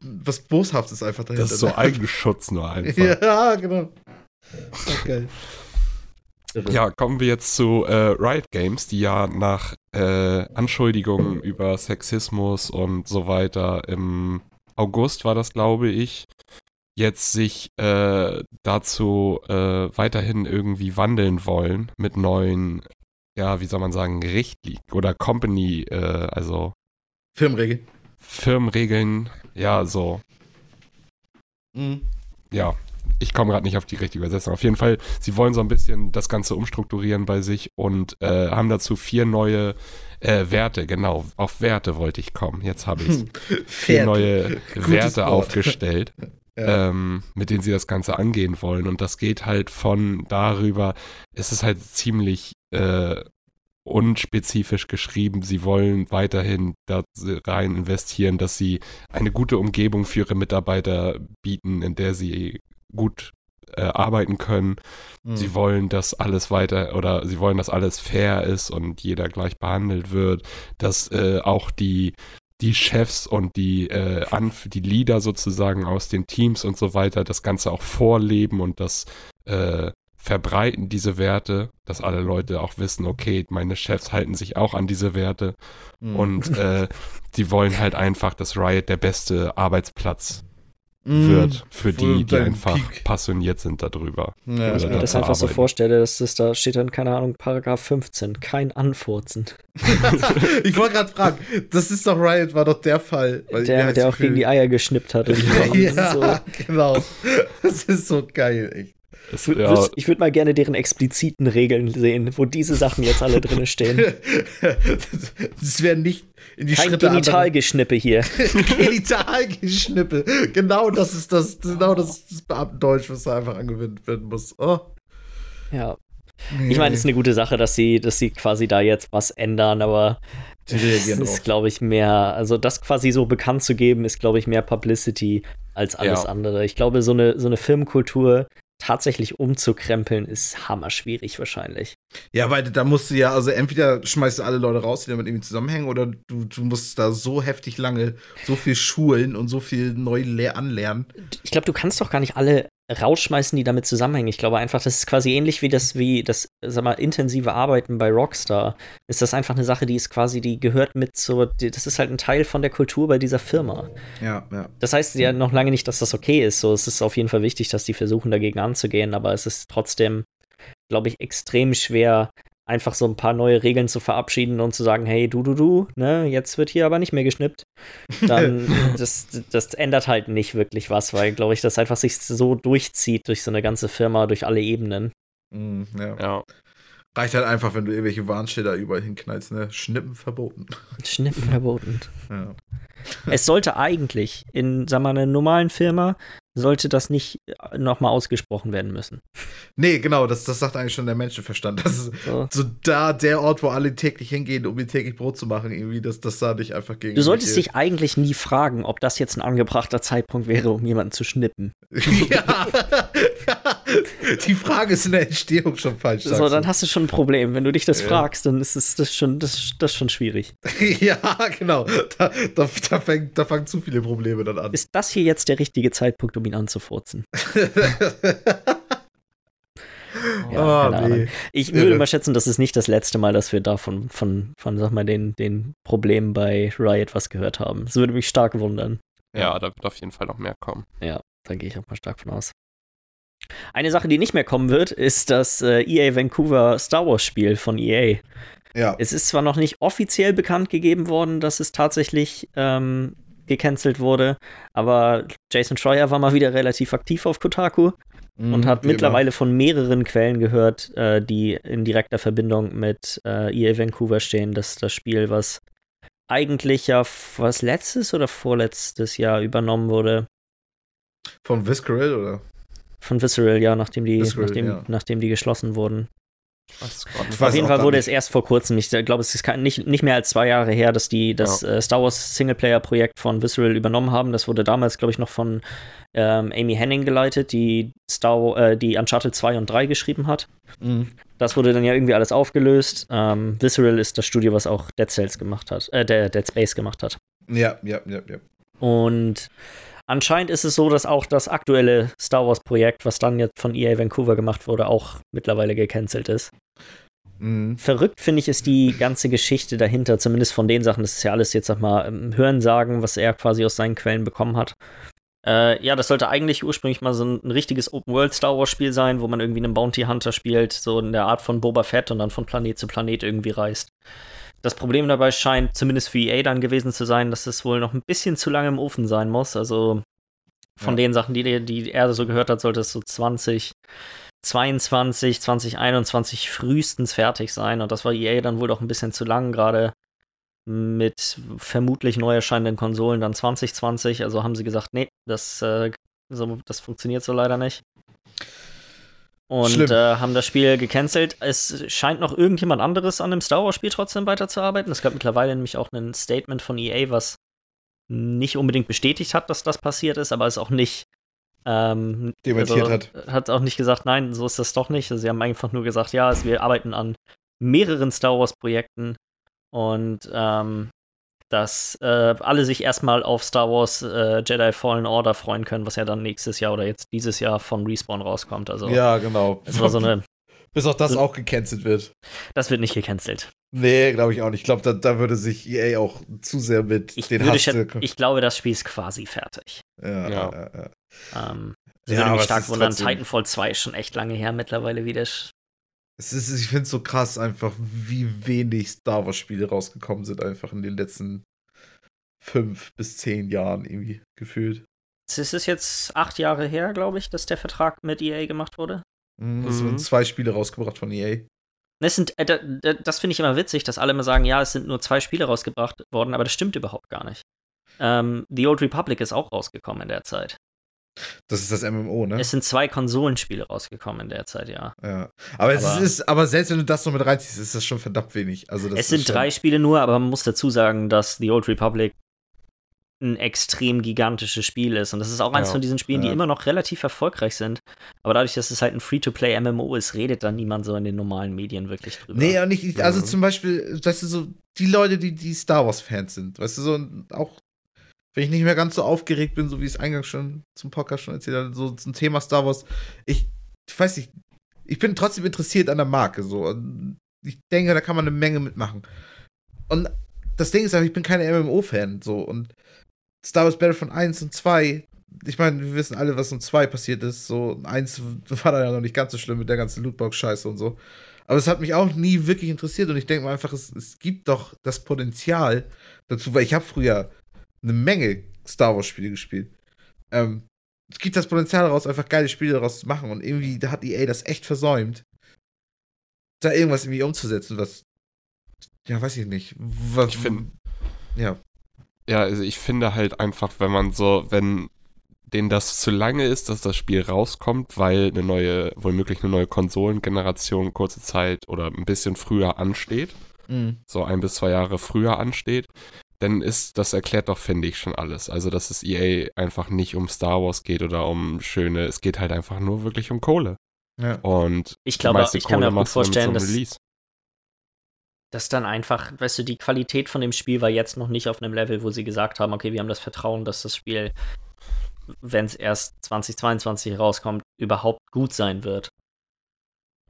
was Boshaftes einfach dahinter. Das ist so Eigenschutz nur einfach. ja, genau. Okay. Ja, kommen wir jetzt zu äh, Riot Games, die ja nach äh, Anschuldigungen über Sexismus und so weiter im August war das, glaube ich, jetzt sich äh, dazu äh, weiterhin irgendwie wandeln wollen mit neuen, ja, wie soll man sagen, Richtlinien oder Company, äh, also Firmenregeln. Firmenregeln, ja, so. Mhm. Ja, ich komme gerade nicht auf die richtige Übersetzung. Auf jeden Fall, sie wollen so ein bisschen das Ganze umstrukturieren bei sich und äh, haben dazu vier neue äh, Werte, genau, auf Werte wollte ich kommen. Jetzt habe ich vier neue Werte Wort. aufgestellt. Ja. Ähm, mit denen sie das Ganze angehen wollen. Und das geht halt von darüber, es ist halt ziemlich äh, unspezifisch geschrieben. Sie wollen weiterhin da rein investieren, dass sie eine gute Umgebung für ihre Mitarbeiter bieten, in der sie gut äh, arbeiten können. Mhm. Sie wollen, dass alles weiter oder sie wollen, dass alles fair ist und jeder gleich behandelt wird, dass äh, auch die die Chefs und die äh, Anf die Leader sozusagen aus den Teams und so weiter das Ganze auch vorleben und das äh, verbreiten diese Werte, dass alle Leute auch wissen, okay, meine Chefs halten sich auch an diese Werte mhm. und äh, die wollen halt einfach, dass Riot der beste Arbeitsplatz wird für die, die einfach Peak. passioniert sind darüber. Ja, ich mir das einfach arbeiten. so vorstelle, dass das da steht dann, keine Ahnung, Paragraph 15, kein Anfurzen. ich wollte gerade fragen, das ist doch Riot, war doch der Fall. der, der auch gegen die Eier geschnippt hat. ja, so. genau. Das ist so geil, echt. Ich würde ja. würd mal gerne deren expliziten Regeln sehen, wo diese Sachen jetzt alle drin stehen. das wäre nicht in die Kein Schritte Genitalgeschnippe hier. Genitalgeschnippe. Genau das ist das, genau das, ist das Beamtendeutsch, was da einfach angewendet werden muss. Oh. Ja. Ich meine, es ist eine gute Sache, dass sie, dass sie quasi da jetzt was ändern, aber es ist, glaube ich, mehr, also das quasi so bekannt zu geben, ist, glaube ich, mehr Publicity als alles ja. andere. Ich glaube, so eine, so eine Firmenkultur, tatsächlich umzukrempeln, ist hammer schwierig wahrscheinlich. Ja, weil da musst du ja, also entweder schmeißt du alle Leute raus, die damit irgendwie zusammenhängen, oder du, du musst da so heftig lange so viel schulen und so viel neu anlernen. Ich glaube, du kannst doch gar nicht alle rausschmeißen, die damit zusammenhängen. Ich glaube einfach, das ist quasi ähnlich wie das, wie das, sag mal, intensive Arbeiten bei Rockstar. Ist das einfach eine Sache, die ist quasi, die gehört mit so, das ist halt ein Teil von der Kultur bei dieser Firma. Ja, ja. Das heißt ja noch lange nicht, dass das okay ist. So, es ist auf jeden Fall wichtig, dass die versuchen, dagegen anzugehen, aber es ist trotzdem, glaube ich, extrem schwer, einfach so ein paar neue Regeln zu verabschieden und zu sagen, hey, du, du, du, ne, jetzt wird hier aber nicht mehr geschnippt, dann das, das ändert halt nicht wirklich was, weil, glaube ich, das einfach sich so durchzieht durch so eine ganze Firma, durch alle Ebenen. Mm, ja. ja. Reicht halt einfach, wenn du irgendwelche Warnschilder überall hinknallst, ne? Schnippen verboten. Schnippen verboten. ja. Es sollte eigentlich in, sagen wir mal, einer normalen Firma sollte das nicht äh, nochmal ausgesprochen werden müssen. Nee, genau, das, das sagt eigentlich schon der Menschenverstand. Das ist so. so. da der Ort, wo alle täglich hingehen, um ihr täglich Brot zu machen, irgendwie, dass das da nicht einfach gegen. Du solltest dich eigentlich nie fragen, ob das jetzt ein angebrachter Zeitpunkt wäre, um jemanden zu schnippen. ja. Die Frage ist in der Entstehung schon falsch. So, dann hast du schon ein Problem. Wenn du dich das ja. fragst, dann ist es das schon, das, das schon schwierig. ja, genau. Da, da, da, fängt, da fangen zu viele Probleme dann an. Ist das hier jetzt der richtige Zeitpunkt, um ihn anzufurzen? Ja, oh, nee. Ich würde mal schätzen, das ist nicht das letzte Mal, dass wir da von, von, von sag mal, den, den Problemen bei Riot was gehört haben. Das würde mich stark wundern. Ja, da wird auf jeden Fall noch mehr kommen. Ja, da gehe ich auch mal stark von aus. Eine Sache, die nicht mehr kommen wird, ist das äh, EA Vancouver Star Wars Spiel von EA. Ja. Es ist zwar noch nicht offiziell bekannt gegeben worden, dass es tatsächlich ähm, gecancelt wurde, aber Jason Schreier war mal wieder relativ aktiv auf Kotaku mhm, und hat mittlerweile immer. von mehreren Quellen gehört, äh, die in direkter Verbindung mit äh, EA Vancouver stehen, dass das Spiel, was eigentlich ja was letztes oder vorletztes Jahr übernommen wurde. Von Visceral oder? Von Visceral, ja, nachdem die, Visceral, nachdem, ja. nachdem die geschlossen wurden. Auf jeden Fall wurde es erst vor kurzem, ich glaube, es ist nicht, nicht mehr als zwei Jahre her, dass die das ja. äh, Star Wars Singleplayer-Projekt von Visceral übernommen haben. Das wurde damals, glaube ich, noch von ähm, Amy Henning geleitet, die Star äh, die Uncharted 2 und 3 geschrieben hat. Mhm. Das wurde dann ja irgendwie alles aufgelöst. Ähm, Visceral ist das Studio, was auch Dead Cells gemacht hat, äh, Dead Space gemacht hat. Ja, ja, ja, ja. Und Anscheinend ist es so, dass auch das aktuelle Star Wars-Projekt, was dann jetzt von EA Vancouver gemacht wurde, auch mittlerweile gecancelt ist. Mhm. Verrückt finde ich ist die ganze Geschichte dahinter, zumindest von den Sachen. Das ist ja alles jetzt, sag mal, Hörensagen, was er quasi aus seinen Quellen bekommen hat. Äh, ja, das sollte eigentlich ursprünglich mal so ein, ein richtiges Open-World-Star Wars-Spiel sein, wo man irgendwie einen Bounty Hunter spielt, so in der Art von Boba Fett und dann von Planet zu Planet irgendwie reist. Das Problem dabei scheint zumindest für EA dann gewesen zu sein, dass es wohl noch ein bisschen zu lange im Ofen sein muss. Also von ja. den Sachen, die, die er so gehört hat, sollte es so 20, 22, 2021 frühestens fertig sein. Und das war EA dann wohl doch ein bisschen zu lang, gerade mit vermutlich neu erscheinenden Konsolen dann 2020. Also haben sie gesagt, nee, das, äh, so, das funktioniert so leider nicht und äh, haben das Spiel gecancelt. Es scheint noch irgendjemand anderes an dem Star Wars-Spiel trotzdem weiterzuarbeiten. Es gab mittlerweile nämlich auch ein Statement von EA, was nicht unbedingt bestätigt hat, dass das passiert ist, aber es auch nicht ähm, dementiert also, hat. Hat auch nicht gesagt, nein, so ist das doch nicht. Also, sie haben einfach nur gesagt, ja, wir arbeiten an mehreren Star Wars-Projekten und ähm, dass äh, alle sich erstmal auf Star Wars äh, Jedi Fallen Order freuen können, was ja dann nächstes Jahr oder jetzt dieses Jahr von Respawn rauskommt. Also, ja, genau. Es war so eine. Bis auch das so, auch gecancelt wird. Das wird nicht gecancelt. Nee, glaube ich auch nicht. Ich glaube, da, da, würde sich EA auch zu sehr mit ich den Hass Ich glaube, das Spiel ist quasi fertig. Ja, ja. ja, ja. Ähm, ja würde mich stark wundern. Titanfall 2 ist schon echt lange her mittlerweile wieder. Es ist, ich finde es so krass einfach, wie wenig Star Wars-Spiele rausgekommen sind, einfach in den letzten fünf bis zehn Jahren irgendwie gefühlt. Es ist jetzt acht Jahre her, glaube ich, dass der Vertrag mit EA gemacht wurde. Mhm, es mhm. sind zwei Spiele rausgebracht von EA. Das, sind, äh, das finde ich immer witzig, dass alle immer sagen, ja, es sind nur zwei Spiele rausgebracht worden, aber das stimmt überhaupt gar nicht. Ähm, The Old Republic ist auch rausgekommen in der Zeit. Das ist das MMO, ne? Es sind zwei Konsolenspiele rausgekommen in der Zeit, ja. Ja. Aber, es ist, aber selbst wenn du das noch mit reinziehst, ist das schon verdammt wenig. Also es sind drei Spiele nur, aber man muss dazu sagen, dass The Old Republic ein extrem gigantisches Spiel ist. Und das ist auch eins ja, von diesen Spielen, ja. die immer noch relativ erfolgreich sind. Aber dadurch, dass es halt ein Free-to-Play-MMO ist, redet da niemand so in den normalen Medien wirklich drüber. Nee, und nicht, also mhm. zum Beispiel, weißt du, so die Leute, die, die Star Wars-Fans sind, weißt du, so auch wenn ich nicht mehr ganz so aufgeregt bin, so wie es eingangs schon zum Podcast schon erzählt habe, so zum Thema Star Wars, ich, ich weiß nicht, ich bin trotzdem interessiert an der Marke, so. Ich denke, da kann man eine Menge mitmachen. Und das Ding ist aber, ich bin kein MMO-Fan, so. Und Star Wars Battlefront 1 und 2, ich meine, wir wissen alle, was um 2 passiert ist. So, 1 war dann ja noch nicht ganz so schlimm mit der ganzen Lootbox-Scheiße und so. Aber es hat mich auch nie wirklich interessiert und ich denke mal einfach, es, es gibt doch das Potenzial dazu, weil ich habe früher eine Menge Star Wars-Spiele gespielt. Ähm, es gibt das Potenzial daraus, einfach geile Spiele daraus zu machen und irgendwie da hat EA das echt versäumt, da irgendwas irgendwie umzusetzen, was, ja, weiß ich nicht. Was, ich finde, ja ja, also ich finde halt einfach, wenn man so, wenn denen das zu lange ist, dass das Spiel rauskommt, weil eine neue, womöglich eine neue Konsolengeneration kurze Zeit oder ein bisschen früher ansteht. Mhm. So ein bis zwei Jahre früher ansteht. Dann ist, das erklärt doch, finde ich, schon alles. Also, dass es EA einfach nicht um Star Wars geht oder um schöne, es geht halt einfach nur wirklich um Kohle. Ja. Und ich glaube, ich kann mir auch gut vorstellen, dass, Release dass dann einfach, weißt du, die Qualität von dem Spiel war jetzt noch nicht auf einem Level, wo sie gesagt haben, okay, wir haben das Vertrauen, dass das Spiel, wenn es erst 2022 rauskommt, überhaupt gut sein wird.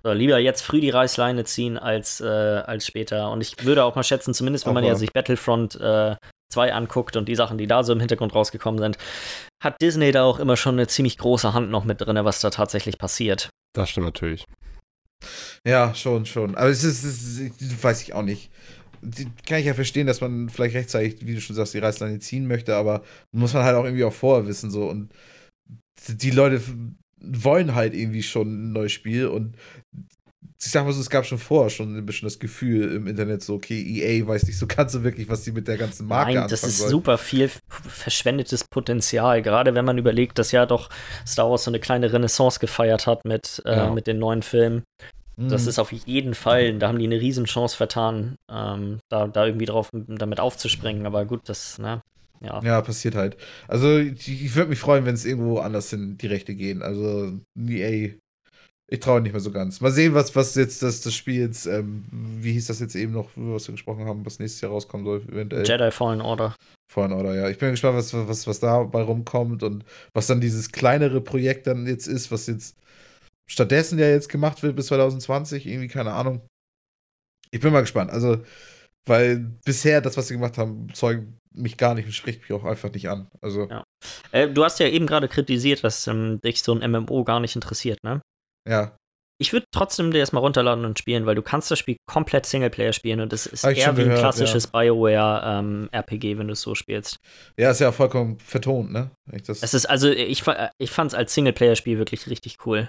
So, lieber jetzt früh die Reißleine ziehen als, äh, als später. Und ich würde auch mal schätzen, zumindest wenn man ja sich Battlefront äh, 2 anguckt und die Sachen, die da so im Hintergrund rausgekommen sind, hat Disney da auch immer schon eine ziemlich große Hand noch mit drin, was da tatsächlich passiert. Das stimmt natürlich. Ja, schon, schon. Aber es ist, es ist weiß ich auch nicht. Die, kann ich ja verstehen, dass man vielleicht rechtzeitig, wie du schon sagst, die Reißleine ziehen möchte, aber muss man halt auch irgendwie auch vorher wissen, so. Und die Leute wollen halt irgendwie schon ein neues Spiel und ich sag mal so, es gab schon vorher schon ein bisschen das Gefühl im Internet so, okay, EA weiß nicht so ganz so wirklich, was sie mit der ganzen Marke Nein, das ist soll. super viel verschwendetes Potenzial, gerade wenn man überlegt, dass ja doch Star Wars so eine kleine Renaissance gefeiert hat mit, äh, ja. mit den neuen Filmen. Das mhm. ist auf jeden Fall, da haben die eine Riesenchance vertan, ähm, da, da irgendwie drauf damit aufzuspringen. Aber gut, das, ne, ja. Ja, passiert halt. Also ich, ich würde mich freuen, wenn es irgendwo anders in die Rechte gehen. Also EA ich traue nicht mehr so ganz. Mal sehen, was, was jetzt das, das Spiel jetzt, ähm, wie hieß das jetzt eben noch, was wir gesprochen haben, was nächstes Jahr rauskommen soll, eventuell. Jedi Fallen Order. Fallen Order, ja. Ich bin gespannt, was, was, was dabei rumkommt und was dann dieses kleinere Projekt dann jetzt ist, was jetzt stattdessen ja jetzt gemacht wird bis 2020, irgendwie, keine Ahnung. Ich bin mal gespannt. Also, weil bisher das, was sie gemacht haben, zeugt mich gar nicht und spricht mich auch einfach nicht an. Also. Ja. Äh, du hast ja eben gerade kritisiert, dass ähm, dich so ein MMO gar nicht interessiert, ne? Ja. Ich würde trotzdem dir erstmal runterladen und spielen, weil du kannst das Spiel komplett Singleplayer spielen und es ist eher wie ein klassisches ja. BioWare-RPG, ähm, wenn du es so spielst. Ja, ist ja vollkommen vertont, ne? es ist, also ich, ich fand es als Singleplayer-Spiel wirklich richtig cool.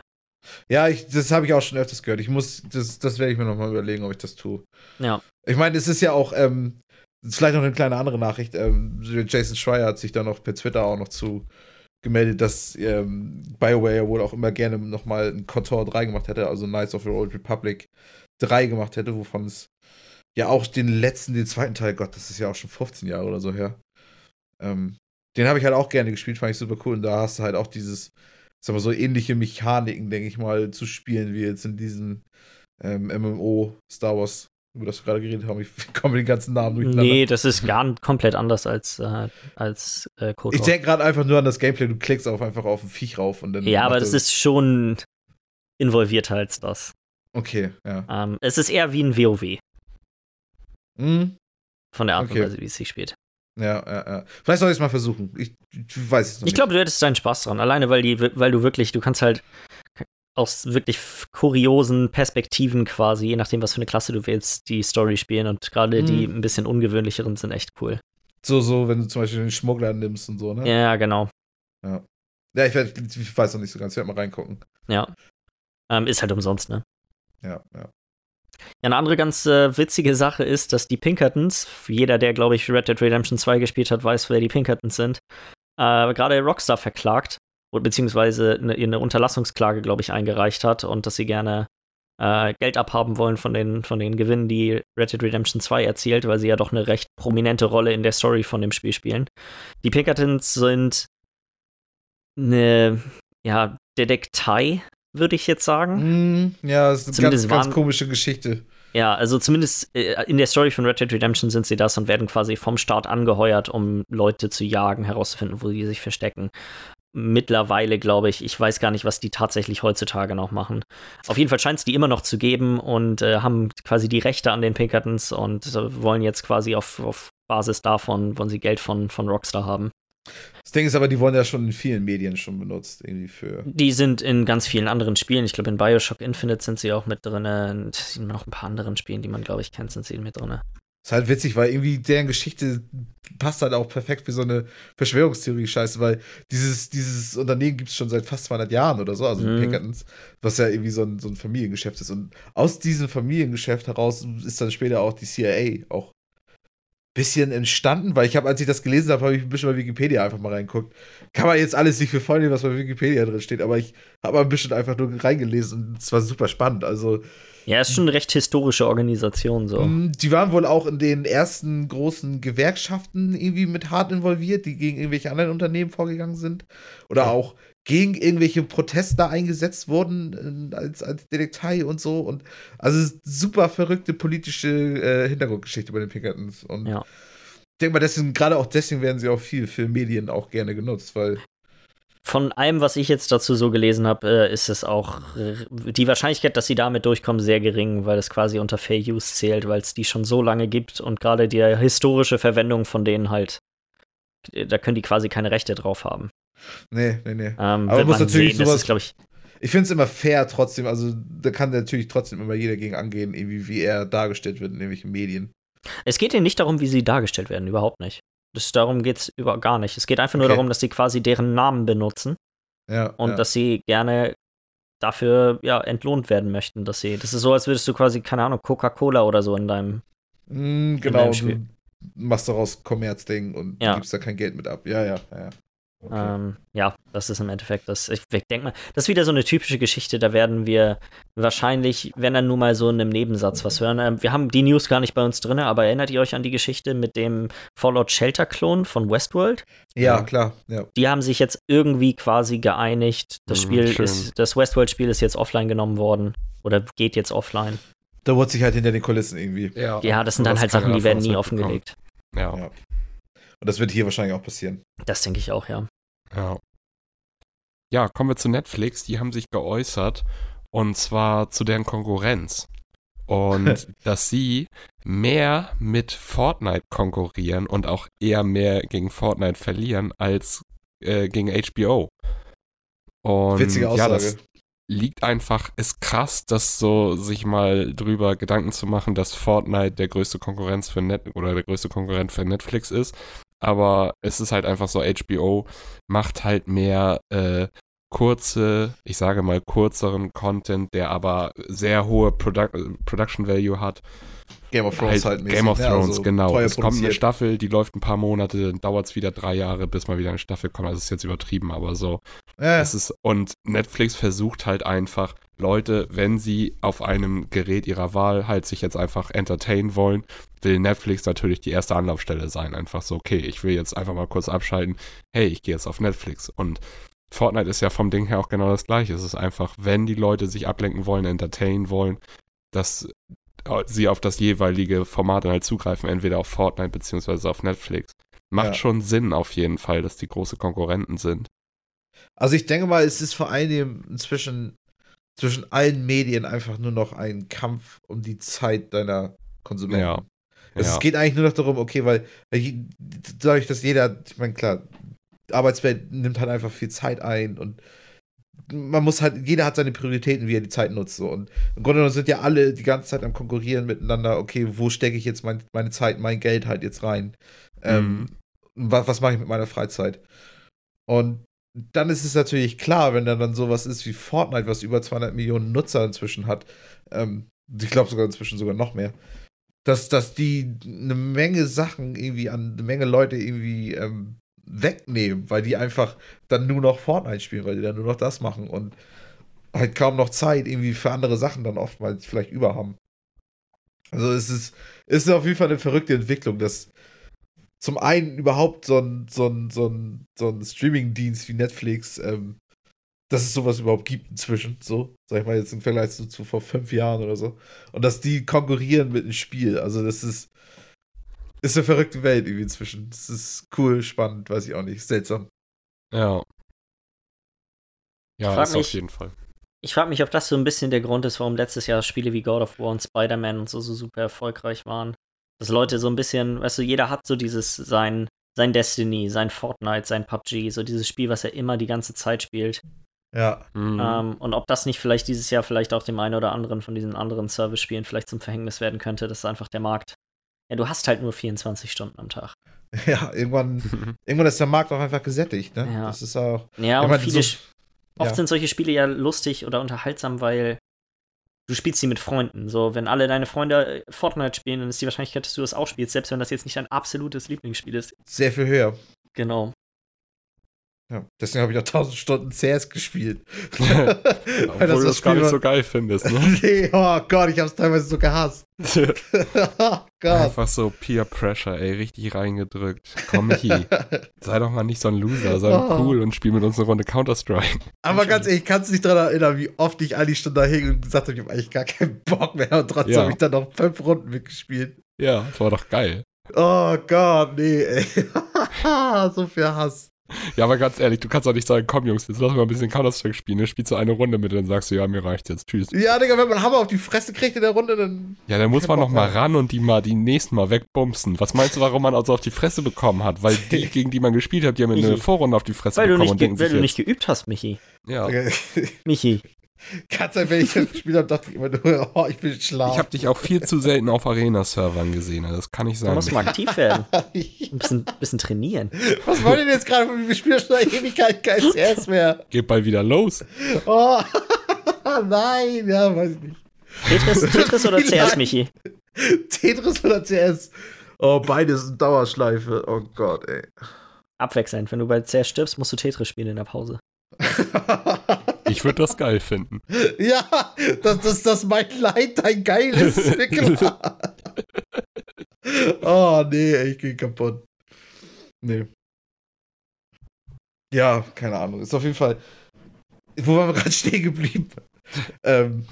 Ja, ich, das habe ich auch schon öfters gehört. Ich muss, das, das werde ich mir nochmal überlegen, ob ich das tue. Ja. Ich meine, es ist ja auch, ähm, vielleicht noch eine kleine andere Nachricht. Ähm, Jason Schreier hat sich da noch per Twitter auch noch zu gemeldet, dass ähm, BioWare wohl auch immer gerne nochmal ein KOTOR 3 gemacht hätte, also Knights of the Old Republic 3 gemacht hätte, wovon es ja auch den letzten, den zweiten Teil, Gott, das ist ja auch schon 15 Jahre oder so her. Ähm, den habe ich halt auch gerne gespielt, fand ich super cool. Und da hast du halt auch dieses, sag mal, so ähnliche Mechaniken, denke ich mal, zu spielen, wie jetzt in diesem ähm, MMO Star Wars über das wir gerade geredet haben. Ich komme den ganzen Namen durcheinander. Nee, das ist gar komplett anders als, äh, als äh, Code. Ich denke gerade einfach nur an das Gameplay. Du klickst auf einfach auf ein Viech rauf und dann. Ja, aber das ist schon involvierter als das. Okay, ja. Ähm, es ist eher wie ein WoW. Mhm. Von der Art okay. und Weise, wie es sich spielt. Ja, ja, ja. Vielleicht soll ich es mal versuchen. Ich, ich weiß es noch Ich glaube, du hättest deinen Spaß dran. Alleine, weil, die, weil du wirklich, du kannst halt aus wirklich kuriosen Perspektiven quasi, je nachdem, was für eine Klasse du willst, die Story spielen. Und gerade mhm. die ein bisschen ungewöhnlicheren sind echt cool. So, so, wenn du zum Beispiel den Schmuggler nimmst und so, ne? Ja, genau. Ja. Ja, ich, werd, ich weiß noch nicht so ganz. Ich werde mal reingucken. Ja. Ähm, ist halt umsonst, ne? Ja, ja. Ja, eine andere ganz äh, witzige Sache ist, dass die Pinkertons, jeder, der, glaube ich, Red Dead Redemption 2 gespielt hat, weiß, wer die Pinkertons sind, äh, gerade Rockstar verklagt, beziehungsweise eine, eine Unterlassungsklage, glaube ich, eingereicht hat und dass sie gerne äh, Geld abhaben wollen von den, von den Gewinnen, die Red Dead Redemption 2 erzielt, weil sie ja doch eine recht prominente Rolle in der Story von dem Spiel spielen. Die Pinkertons sind eine, ja, Detektei, würde ich jetzt sagen. Mm, ja, das ist eine ganz, ganz komische Geschichte. Ja, also zumindest äh, in der Story von Red Dead Redemption sind sie das und werden quasi vom Start angeheuert, um Leute zu jagen, herauszufinden, wo die sich verstecken mittlerweile, glaube ich, ich weiß gar nicht, was die tatsächlich heutzutage noch machen. Auf jeden Fall scheint es die immer noch zu geben und äh, haben quasi die Rechte an den Pinkertons und äh, wollen jetzt quasi auf, auf Basis davon, wollen sie Geld von, von Rockstar haben. Das Ding ist aber, die wurden ja schon in vielen Medien schon benutzt, irgendwie für. Die sind in ganz vielen anderen Spielen. Ich glaube, in Bioshock Infinite sind sie auch mit drin. Und noch ein paar anderen Spielen, die man, glaube ich, kennt, sind sie mit drin. Ist halt witzig, weil irgendwie deren Geschichte passt halt auch perfekt für so eine Verschwörungstheorie-Scheiße, weil dieses, dieses Unternehmen gibt es schon seit fast 200 Jahren oder so, also mhm. Pinkertons, was ja irgendwie so ein, so ein Familiengeschäft ist. Und aus diesem Familiengeschäft heraus ist dann später auch die CIA auch bisschen entstanden, weil ich habe, als ich das gelesen habe, habe ich ein bisschen bei Wikipedia einfach mal reingeguckt. Kann man jetzt alles nicht für voll nehmen, was bei Wikipedia drin steht, aber ich habe ein bisschen einfach nur reingelesen und es war super spannend. Also ja, ist schon eine recht historische Organisation so. Mm, die waren wohl auch in den ersten großen Gewerkschaften irgendwie mit hart involviert, die gegen irgendwelche anderen Unternehmen vorgegangen sind. Oder auch gegen irgendwelche Proteste eingesetzt wurden als, als Detektei und so. Und also super verrückte politische äh, Hintergrundgeschichte bei den Pinkertons. Und ja. ich denke mal, deswegen, gerade auch deswegen werden sie auch viel für Medien auch gerne genutzt, weil von allem, was ich jetzt dazu so gelesen habe, äh, ist es auch die Wahrscheinlichkeit, dass sie damit durchkommen, sehr gering, weil es quasi unter Fair Use zählt, weil es die schon so lange gibt und gerade die historische Verwendung von denen halt, da können die quasi keine Rechte drauf haben. Nee, nee, nee. Ähm, Aber muss natürlich sehen, sowas, ich, ich finde es immer fair trotzdem, also da kann natürlich trotzdem immer jeder gegen angehen, irgendwie wie er dargestellt wird in irgendwelchen Medien. Es geht ihnen nicht darum, wie sie dargestellt werden, überhaupt nicht. Das, darum geht es über gar nicht. Es geht einfach nur darum, dass sie quasi deren Namen benutzen. Ja, und ja. dass sie gerne dafür ja entlohnt werden möchten, dass sie. Das ist so, als würdest du quasi, keine Ahnung, Coca-Cola oder so in deinem. Mm, genau, in deinem du machst daraus Kommerzding und ja. gibst da kein Geld mit ab. Ja, ja, ja. Okay. Ähm, ja, das ist im Endeffekt das. Ich, ich denke mal, das ist wieder so eine typische Geschichte. Da werden wir wahrscheinlich, wenn dann nur mal so in einem Nebensatz was hören. Ähm, wir haben die News gar nicht bei uns drin, aber erinnert ihr euch an die Geschichte mit dem Fallout Shelter-Klon von Westworld? Ja, ja, klar. Ja. Die haben sich jetzt irgendwie quasi geeinigt. Das mhm, Spiel schön. ist, das Westworld-Spiel ist jetzt offline genommen worden oder geht jetzt offline. Da wurde sich halt hinter den Kulissen irgendwie. Ja, ja das sind dann halt Sachen, die werden nie offengelegt. Ja. ja. Und das wird hier wahrscheinlich auch passieren. Das denke ich auch, ja. Ja. Ja, kommen wir zu Netflix. Die haben sich geäußert und zwar zu deren Konkurrenz. Und dass sie mehr mit Fortnite konkurrieren und auch eher mehr gegen Fortnite verlieren als äh, gegen HBO. Und Witzige Aussage. Ja, das liegt einfach, ist krass, das so sich mal drüber Gedanken zu machen, dass Fortnite der größte Konkurrenz für Net oder der größte Konkurrent für Netflix ist aber es ist halt einfach so, HBO macht halt mehr äh, kurze, ich sage mal kürzeren Content, der aber sehr hohe Produ Production Value hat. Game of Thrones halt, halt Game of Thrones, ja, also genau. Es kommt eine Staffel, die läuft ein paar Monate, dann dauert es wieder drei Jahre, bis mal wieder eine Staffel kommt. Also ist jetzt übertrieben, aber so. Ja. Es ist, und Netflix versucht halt einfach, Leute, wenn sie auf einem Gerät ihrer Wahl halt sich jetzt einfach entertainen wollen, will Netflix natürlich die erste Anlaufstelle sein. Einfach so, okay, ich will jetzt einfach mal kurz abschalten. Hey, ich gehe jetzt auf Netflix. Und Fortnite ist ja vom Ding her auch genau das gleiche. Es ist einfach, wenn die Leute sich ablenken wollen, entertainen wollen, dass sie auf das jeweilige Format dann halt zugreifen, entweder auf Fortnite beziehungsweise auf Netflix. Macht ja. schon Sinn auf jeden Fall, dass die große Konkurrenten sind. Also ich denke mal, es ist vor allem inzwischen zwischen allen Medien einfach nur noch ein Kampf um die Zeit deiner Konsumenten. Ja. Es ja. geht eigentlich nur noch darum, okay, weil, weil dadurch, dass jeder, ich meine, klar, Arbeitswelt nimmt halt einfach viel Zeit ein und man muss halt, jeder hat seine Prioritäten, wie er die Zeit nutzt. So. Und im Grunde genommen sind ja alle die ganze Zeit am Konkurrieren miteinander, okay, wo stecke ich jetzt mein, meine Zeit, mein Geld halt jetzt rein? Ähm, mhm. was, was mache ich mit meiner Freizeit? Und dann ist es natürlich klar, wenn da dann sowas ist wie Fortnite, was über 200 Millionen Nutzer inzwischen hat, ähm, ich glaube sogar inzwischen sogar noch mehr, dass, dass die eine Menge Sachen irgendwie an eine Menge Leute irgendwie ähm, wegnehmen, weil die einfach dann nur noch Fortnite spielen, weil die dann nur noch das machen und halt kaum noch Zeit irgendwie für andere Sachen dann oftmals vielleicht überhaben. Also es ist, es ist auf jeden Fall eine verrückte Entwicklung, dass zum einen überhaupt so ein, so ein, so ein, so ein Streaming-Dienst wie Netflix, ähm, dass es sowas überhaupt gibt inzwischen, so, sag ich mal jetzt im Vergleich zu, zu vor fünf Jahren oder so. Und dass die konkurrieren mit einem Spiel. Also das ist, ist eine verrückte Welt irgendwie inzwischen. Das ist cool, spannend, weiß ich auch nicht. Seltsam. Ja. Ja, ist mich, auf jeden Fall. Ich frage mich, ob das so ein bisschen der Grund ist, warum letztes Jahr Spiele wie God of War und Spider-Man und so, so super erfolgreich waren. Dass Leute so ein bisschen, weißt du, jeder hat so dieses, sein, sein Destiny, sein Fortnite, sein PUBG, so dieses Spiel, was er immer die ganze Zeit spielt. Ja. Mhm. Ähm, und ob das nicht vielleicht dieses Jahr vielleicht auch dem einen oder anderen von diesen anderen Service-Spielen vielleicht zum Verhängnis werden könnte, dass einfach der Markt. Ja, du hast halt nur 24 Stunden am Tag. Ja, irgendwann, irgendwann ist der Markt auch einfach gesättigt, ne? Ja. Das ist auch. Ja, und viele, so, oft ja. sind solche Spiele ja lustig oder unterhaltsam, weil du spielst sie mit Freunden. So, wenn alle deine Freunde äh, Fortnite spielen, dann ist die Wahrscheinlichkeit, dass du das auch spielst, selbst wenn das jetzt nicht dein absolutes Lieblingsspiel ist. Sehr viel höher. Genau. Ja, deswegen habe ich auch 1000 Stunden CS gespielt. Obwohl du das, gar nicht so geil findest, ne? nee, oh Gott, ich habe es teilweise so gehasst. oh Einfach so Peer Pressure, ey, richtig reingedrückt. Komm, Michi, sei doch mal nicht so ein Loser, sei oh. cool und spiel mit uns eine Runde Counter-Strike. Aber ganz ehrlich, kannst du dich daran erinnern, wie oft ich all die Stunden da hing und gesagt habe, ich habe eigentlich gar keinen Bock mehr und trotzdem ja. habe ich dann noch fünf Runden mitgespielt. Ja, das war doch geil. Oh Gott, nee, ey. so viel Hass. Ja, aber ganz ehrlich, du kannst doch nicht sagen, komm Jungs, jetzt lass mal ein bisschen Counter-Strike spielen. Dann spielst du eine Runde mit und dann sagst du, ja, mir reicht jetzt, tschüss. Ja, Digga, wenn man Hammer auf die Fresse kriegt in der Runde, dann. Ja, dann muss man noch mal ran und die mal die nächsten Mal wegbumsen. Was meinst du, warum man also auf die Fresse bekommen hat? Weil die, gegen die man gespielt hat, die haben in der Vorrunde auf die Fresse weil bekommen du und denken Weil sich du nicht geübt hast, Michi. Ja. Michi. Ganz wenn ich das gespielt habe, dachte ich immer nur, oh, ich will schlafen. Ich habe dich auch viel zu selten auf Arena-Servern gesehen, also das kann ich sagen. Du musst mal aktiv werden. Ein bisschen, bisschen trainieren. Was wollen denn jetzt gerade? Wir spielen schon eine Ewigkeit kein CS mehr. Geht bald wieder los. Oh, nein, ja, weiß ich nicht. Tetris, Tetris oder CS, Michi? Tetris oder CS? Oh, beides in Dauerschleife. Oh Gott, ey. Abwechselnd. Wenn du bei CS stirbst, musst du Tetris spielen in der Pause. Ich würde das geil finden. Ja, dass das, das mein Leid dein Geil ist. oh, nee, ich gehe kaputt. Nee. Ja, keine Ahnung. Ist auf jeden Fall. Wo waren wir gerade stehen geblieben? ähm,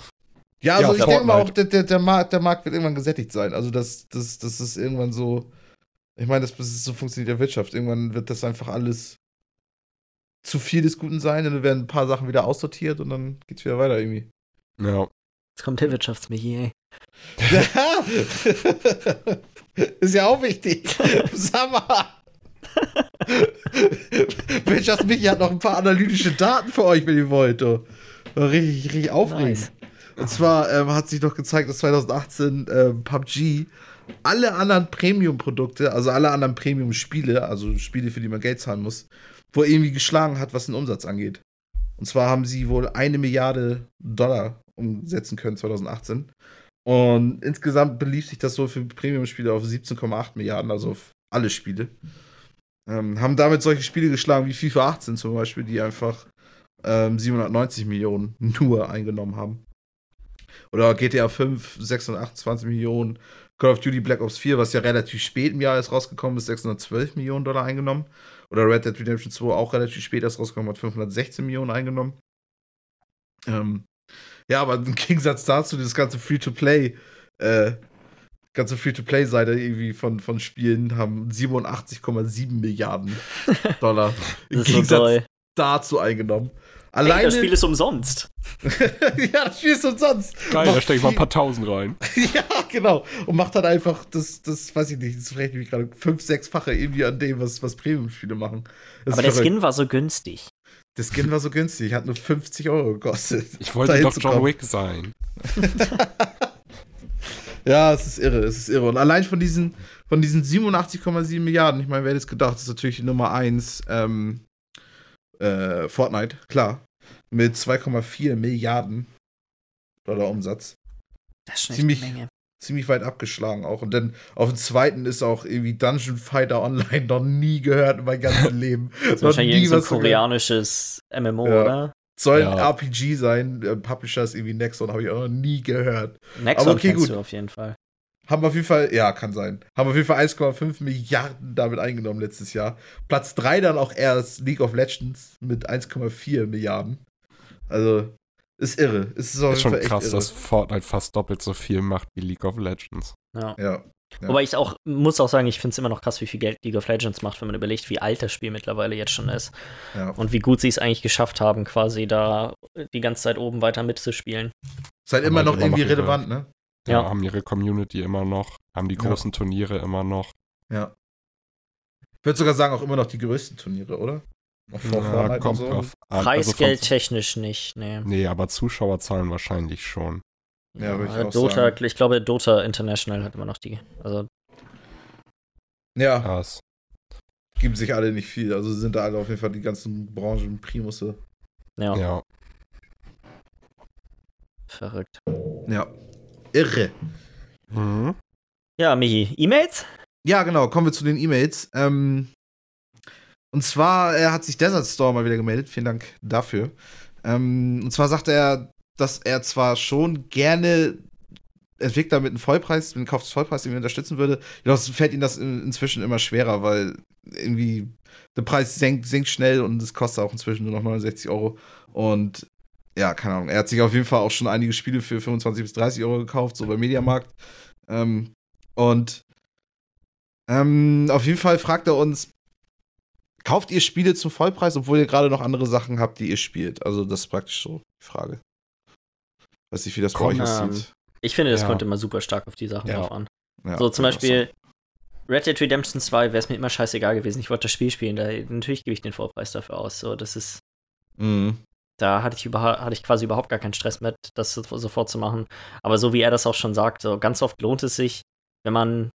ja, also ja, ich denke mal auch, der, der, der, Markt, der Markt wird irgendwann gesättigt sein. Also das, das, das ist irgendwann so. Ich meine, das, das ist, so funktioniert der Wirtschaft. Irgendwann wird das einfach alles zu viel des Guten sein, dann werden ein paar Sachen wieder aussortiert und dann geht's wieder weiter irgendwie. Ja. Jetzt kommt der Wirtschaftsmichi, ey. Ja. Ist ja auch wichtig. Sag mal. Wirtschaftsmichi hat noch ein paar analytische Daten für euch, wenn ihr wollt. Oh. Richtig, richtig aufregend. Nice. Und zwar ähm, hat sich doch gezeigt, dass 2018 ähm, PUBG alle anderen Premium-Produkte, also alle anderen Premium-Spiele, also Spiele, für die man Geld zahlen muss, wo er irgendwie geschlagen hat, was den Umsatz angeht. Und zwar haben sie wohl eine Milliarde Dollar umsetzen können 2018. Und insgesamt belief sich das so für Premium-Spiele auf 17,8 Milliarden, also auf alle Spiele. Ähm, haben damit solche Spiele geschlagen wie FIFA 18 zum Beispiel, die einfach ähm, 790 Millionen nur eingenommen haben. Oder GTA 5, 628 Millionen. Call of Duty Black Ops 4, was ja relativ spät im Jahr ist rausgekommen ist, 612 Millionen Dollar eingenommen. Oder Red Dead Redemption 2 auch relativ spät erst rausgekommen, hat 516 Millionen eingenommen. Ähm, ja, aber im Gegensatz dazu, das ganze Free-to-Play, äh, ganze Free-to-Play-Seite irgendwie von, von Spielen haben 87,7 Milliarden Dollar im Gegensatz so dazu eingenommen. Alleine, Ey, das Spiel ist umsonst. ja, das Spiel ist umsonst. Geil, macht da stecke ich mal ein paar Tausend rein. ja, genau. Und macht dann einfach das, das weiß ich nicht, das rechne ich gerade fünf, sechsfache irgendwie an dem, was, was Premium-Spiele machen. Das Aber der verrückt. Skin war so günstig. Der Skin war so günstig, hat nur 50 Euro gekostet. Ich wollte doch John Wick sein. ja, es ist irre, es ist irre. Und allein von diesen, von diesen 87,7 Milliarden, ich meine, wer hätte es gedacht, das ist natürlich die Nummer 1 ähm, äh, Fortnite, klar. Mit 2,4 Milliarden Dollar Umsatz. Das ist schon ziemlich, Menge. ziemlich weit abgeschlagen auch. Und dann auf dem zweiten ist auch irgendwie Dungeon Fighter Online noch nie gehört in meinem ganzen Leben. Das ist wahrscheinlich so ein koreanisches MMO, ja. oder? Soll ja. ein RPG sein. Äh, Publisher ist irgendwie Nexon, habe ich auch noch nie gehört. Nexon Aber okay, gut. du auf jeden Fall. Haben auf jeden Fall, ja, kann sein. Haben auf jeden Fall 1,5 Milliarden damit eingenommen letztes Jahr. Platz 3 dann auch erst League of Legends mit 1,4 Milliarden. Also, ist irre. Ist, ist schon krass, irre. dass Fortnite fast doppelt so viel macht wie League of Legends. Ja. ja. Ja. Wobei ich auch, muss auch sagen, ich finde es immer noch krass, wie viel Geld League of Legends macht, wenn man überlegt, wie alt das Spiel mittlerweile jetzt schon ist. Ja. Und wie gut sie es eigentlich geschafft haben, quasi da die ganze Zeit oben weiter mitzuspielen. Ist halt immer noch irgendwie relevant, ne? Ja, ja, haben ihre Community immer noch, haben die großen ja. Turniere immer noch. Ja. Ich würde sogar sagen, auch immer noch die größten Turniere, oder? Noch vor ja, kommt so. drauf an. Preisgeldtechnisch also nicht, nee. Nee, aber Zuschauerzahlen wahrscheinlich schon. Ja, ja ich, Dota, sagen. ich glaube, Dota International hat immer noch die. Also. Ja. Krass. Geben sich alle nicht viel. Also sind da alle auf jeden Fall die ganzen Branchen Primusse. Ja. ja. Verrückt. Ja. Irre. Mhm. Ja, Michi, E-Mails? Ja, genau, kommen wir zu den E-Mails. Ähm, und zwar er hat sich Desert Storm mal wieder gemeldet. Vielen Dank dafür. Ähm, und zwar sagt er, dass er zwar schon gerne Entwickler mit einem Vollpreis, mit einem Kauf des Vollpreis irgendwie unterstützen würde, jedoch fällt ihm das in, inzwischen immer schwerer, weil irgendwie der Preis senkt, sinkt schnell und es kostet auch inzwischen nur noch 69 Euro. Und ja, keine Ahnung. Er hat sich auf jeden Fall auch schon einige Spiele für 25 bis 30 Euro gekauft, so bei Mediamarkt. Ähm, und ähm, auf jeden Fall fragt er uns, kauft ihr Spiele zum Vollpreis, obwohl ihr gerade noch andere Sachen habt, die ihr spielt? Also das ist praktisch so die Frage. Weiß nicht, wie das bei euch aussieht. Ich finde, das ja. kommt immer super stark auf die Sachen ja. drauf an. Ja, so zum Beispiel Red Dead Redemption 2 wäre es mir immer scheißegal gewesen. Ich wollte das Spiel spielen. Da, natürlich gebe ich den Vollpreis dafür aus. So, das ist. Mhm. Da hatte ich, hatte ich quasi überhaupt gar keinen Stress mit, das sofort zu machen. Aber so wie er das auch schon sagt, so ganz oft lohnt es sich, wenn man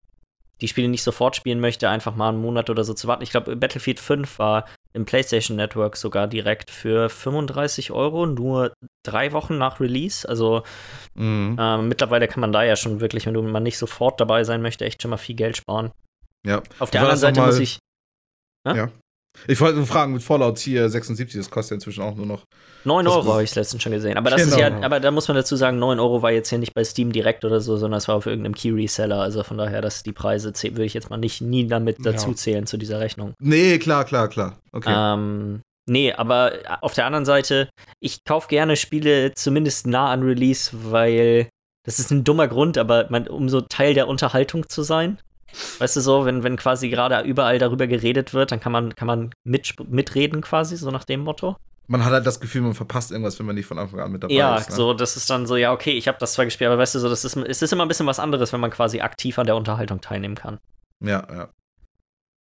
die Spiele nicht sofort spielen möchte, einfach mal einen Monat oder so zu warten. Ich glaube, Battlefield 5 war im PlayStation Network sogar direkt für 35 Euro, nur drei Wochen nach Release. Also mhm. äh, mittlerweile kann man da ja schon wirklich, wenn man nicht sofort dabei sein möchte, echt schon mal viel Geld sparen. Ja. Auf der anderen Seite muss ich. Ja? ja. Ich wollte nur fragen, mit Fallout hier 76, das kostet ja inzwischen auch nur noch. 9 Euro habe ich es letztens schon gesehen. Aber das genau. ist ja, aber da muss man dazu sagen, 9 Euro war jetzt hier nicht bei Steam direkt oder so, sondern es war auf irgendeinem Key Reseller. Also von daher, dass die Preise würde ich jetzt mal nicht nie damit dazu zählen zu dieser Rechnung. Nee, klar, klar, klar. Okay. Ähm, nee, aber auf der anderen Seite, ich kaufe gerne Spiele zumindest nah an Release, weil das ist ein dummer Grund, aber man, um so Teil der Unterhaltung zu sein. Weißt du so, wenn, wenn quasi gerade überall darüber geredet wird, dann kann man, kann man mit, mitreden quasi, so nach dem Motto. Man hat halt das Gefühl, man verpasst irgendwas, wenn man nicht von Anfang an mit dabei ja, ist. Ja, ne? so, das ist dann so, ja, okay, ich habe das zwar gespielt, aber weißt du, so, das ist, es ist immer ein bisschen was anderes, wenn man quasi aktiv an der Unterhaltung teilnehmen kann. Ja, ja.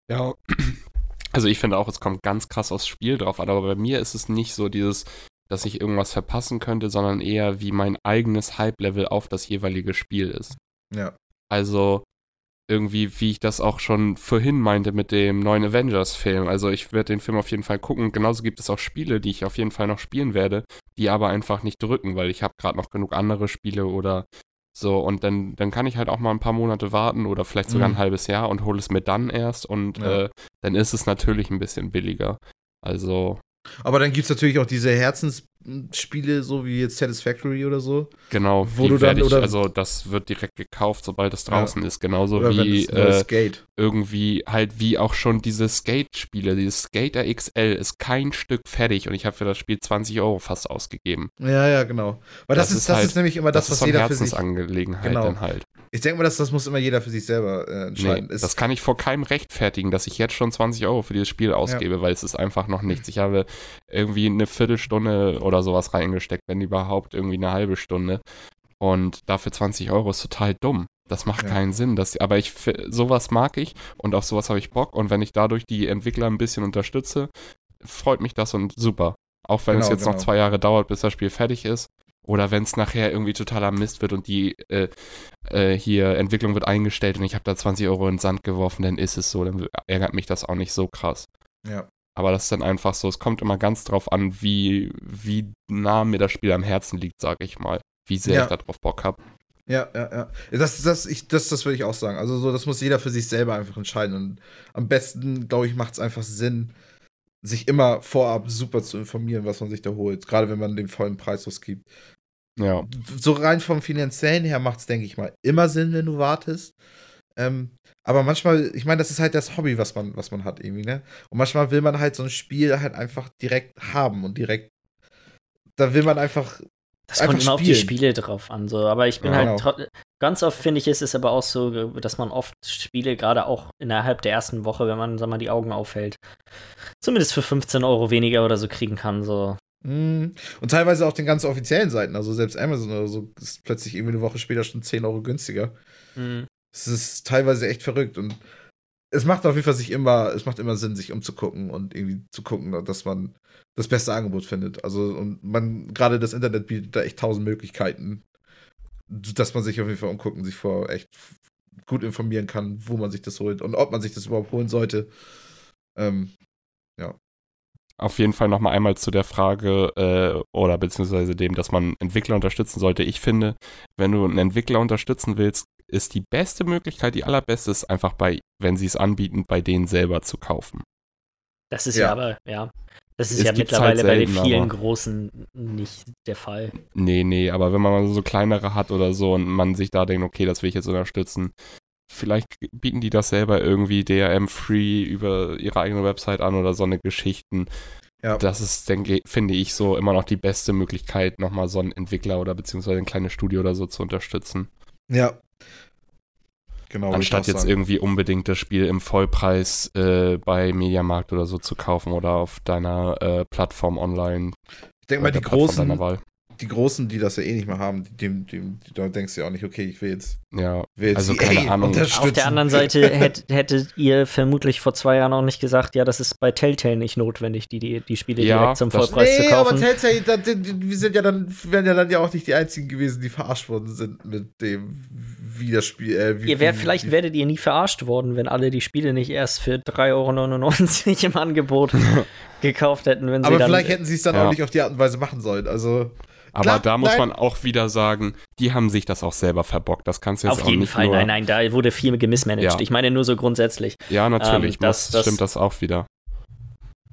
Ja, also ich finde auch, es kommt ganz krass aufs Spiel drauf an, aber bei mir ist es nicht so dieses, dass ich irgendwas verpassen könnte, sondern eher wie mein eigenes Hype-Level auf das jeweilige Spiel ist. Ja. Also, irgendwie, wie ich das auch schon vorhin meinte mit dem neuen Avengers-Film. Also ich werde den Film auf jeden Fall gucken. Genauso gibt es auch Spiele, die ich auf jeden Fall noch spielen werde, die aber einfach nicht drücken, weil ich habe gerade noch genug andere Spiele oder so. Und dann, dann kann ich halt auch mal ein paar Monate warten oder vielleicht sogar mhm. ein halbes Jahr und hole es mir dann erst. Und ja. äh, dann ist es natürlich ein bisschen billiger. Also aber dann gibt es natürlich auch diese Herzensspiele, so wie jetzt Satisfactory oder so. Genau, wo du dann, ich, oder also das wird direkt gekauft, sobald es draußen ja. ist. Genauso oder wie äh, Skate. irgendwie halt wie auch schon diese Skate-Spiele. Dieses Skater XL ist kein Stück fertig und ich habe für das Spiel 20 Euro fast ausgegeben. Ja, ja, genau. Weil das, das ist, das halt, ist nämlich immer das, das was jeder für sich. Angelegenheit genau. dann halt. Ich denke mal, dass das muss immer jeder für sich selber äh, entscheiden. Nee, das kann ich vor keinem rechtfertigen, dass ich jetzt schon 20 Euro für dieses Spiel ausgebe, ja. weil es ist einfach noch nichts. Ich habe irgendwie eine Viertelstunde oder sowas reingesteckt, wenn überhaupt irgendwie eine halbe Stunde. Und dafür 20 Euro ist total dumm. Das macht ja. keinen Sinn. Das, aber ich, sowas mag ich und auf sowas habe ich Bock. Und wenn ich dadurch die Entwickler ein bisschen unterstütze, freut mich das und super. Auch wenn genau, es jetzt genau. noch zwei Jahre dauert, bis das Spiel fertig ist. Oder wenn es nachher irgendwie totaler Mist wird und die äh, äh, hier Entwicklung wird eingestellt und ich habe da 20 Euro in den Sand geworfen, dann ist es so. Dann ärgert mich das auch nicht so krass. Ja. Aber das ist dann einfach so, es kommt immer ganz drauf an, wie, wie nah mir das Spiel am Herzen liegt, sage ich mal. Wie sehr ja. ich darauf Bock habe. Ja, ja, ja. Das, das, ich, das, das würde ich auch sagen. Also so, das muss jeder für sich selber einfach entscheiden. Und am besten, glaube ich, macht es einfach Sinn, sich immer vorab super zu informieren, was man sich da holt. Gerade wenn man den vollen Preis ausgibt. Ja. So rein vom finanziellen her macht es, denke ich mal, immer Sinn, wenn du wartest. Ähm, aber manchmal, ich meine, das ist halt das Hobby, was man, was man hat irgendwie, ne? Und manchmal will man halt so ein Spiel halt einfach direkt haben und direkt. Da will man einfach. Das einfach kommt immer spielen. auf die Spiele drauf an, so. Aber ich bin ja, halt. Genau. Ganz oft finde ich, ist es aber auch so, dass man oft Spiele, gerade auch innerhalb der ersten Woche, wenn man, sag mal, die Augen aufhält, zumindest für 15 Euro weniger oder so kriegen kann, so. Mhm. Und teilweise auch den ganz offiziellen Seiten, also selbst Amazon oder so, ist plötzlich irgendwie eine Woche später schon 10 Euro günstiger. Mhm. Es ist teilweise echt verrückt und es macht auf jeden Fall sich immer, es macht immer Sinn, sich umzugucken und irgendwie zu gucken, dass man das beste Angebot findet. Also, und man, gerade das Internet bietet da echt tausend Möglichkeiten, dass man sich auf jeden Fall umgucken, sich vor echt gut informieren kann, wo man sich das holt und ob man sich das überhaupt holen sollte. Ähm, ja. auf jeden Fall nochmal einmal zu der Frage äh, oder beziehungsweise dem, dass man Entwickler unterstützen sollte. Ich finde, wenn du einen Entwickler unterstützen willst, ist die beste Möglichkeit, die allerbeste ist einfach bei, wenn sie es anbieten, bei denen selber zu kaufen. Das ist ja, ja aber, ja. Das ist es ja mittlerweile halt selten, bei den vielen großen nicht der Fall. Nee, nee, aber wenn man mal so kleinere hat oder so und man sich da denkt, okay, das will ich jetzt unterstützen, vielleicht bieten die das selber irgendwie DRM-free über ihre eigene Website an oder so eine Geschichten. Ja. Das ist, denke finde ich, so immer noch die beste Möglichkeit, nochmal so einen Entwickler oder beziehungsweise ein kleines Studio oder so zu unterstützen. Ja, Genau, Anstatt jetzt sagen. irgendwie unbedingt das Spiel im Vollpreis äh, bei Mediamarkt oder so zu kaufen oder auf deiner äh, Plattform online. Ich denke mal, die großen, die Großen, die das ja eh nicht mehr haben, dem, dem, da denkst du ja auch nicht, okay, ich will jetzt. Ja, will jetzt also keine Ahnung. Auf der anderen Seite hätt, hättet ihr vermutlich vor zwei Jahren auch nicht gesagt, ja, das ist bei Telltale nicht notwendig, die, die, die Spiele ja, direkt zum Vollpreis nee, zu kaufen. Nee, aber Telltale, wir sind ja dann, wären ja dann ja auch nicht die einzigen gewesen, die verarscht worden sind mit dem, wie das Spiel. Äh, wie, ihr wär, vielleicht werdet ihr nie verarscht worden, wenn alle die Spiele nicht erst für 3,99 Euro im Angebot gekauft hätten, wenn sie Aber dann, vielleicht hätten sie es dann ja. auch nicht auf die Art und Weise machen sollen. Also. Aber Klar, da muss nein. man auch wieder sagen, die haben sich das auch selber verbockt. Das kannst du jetzt Auf auch jeden nicht Fall, nur nein, nein, da wurde viel gemismanagt. Ja. Ich meine nur so grundsätzlich. Ja, natürlich, ähm, das, das, stimmt das auch wieder.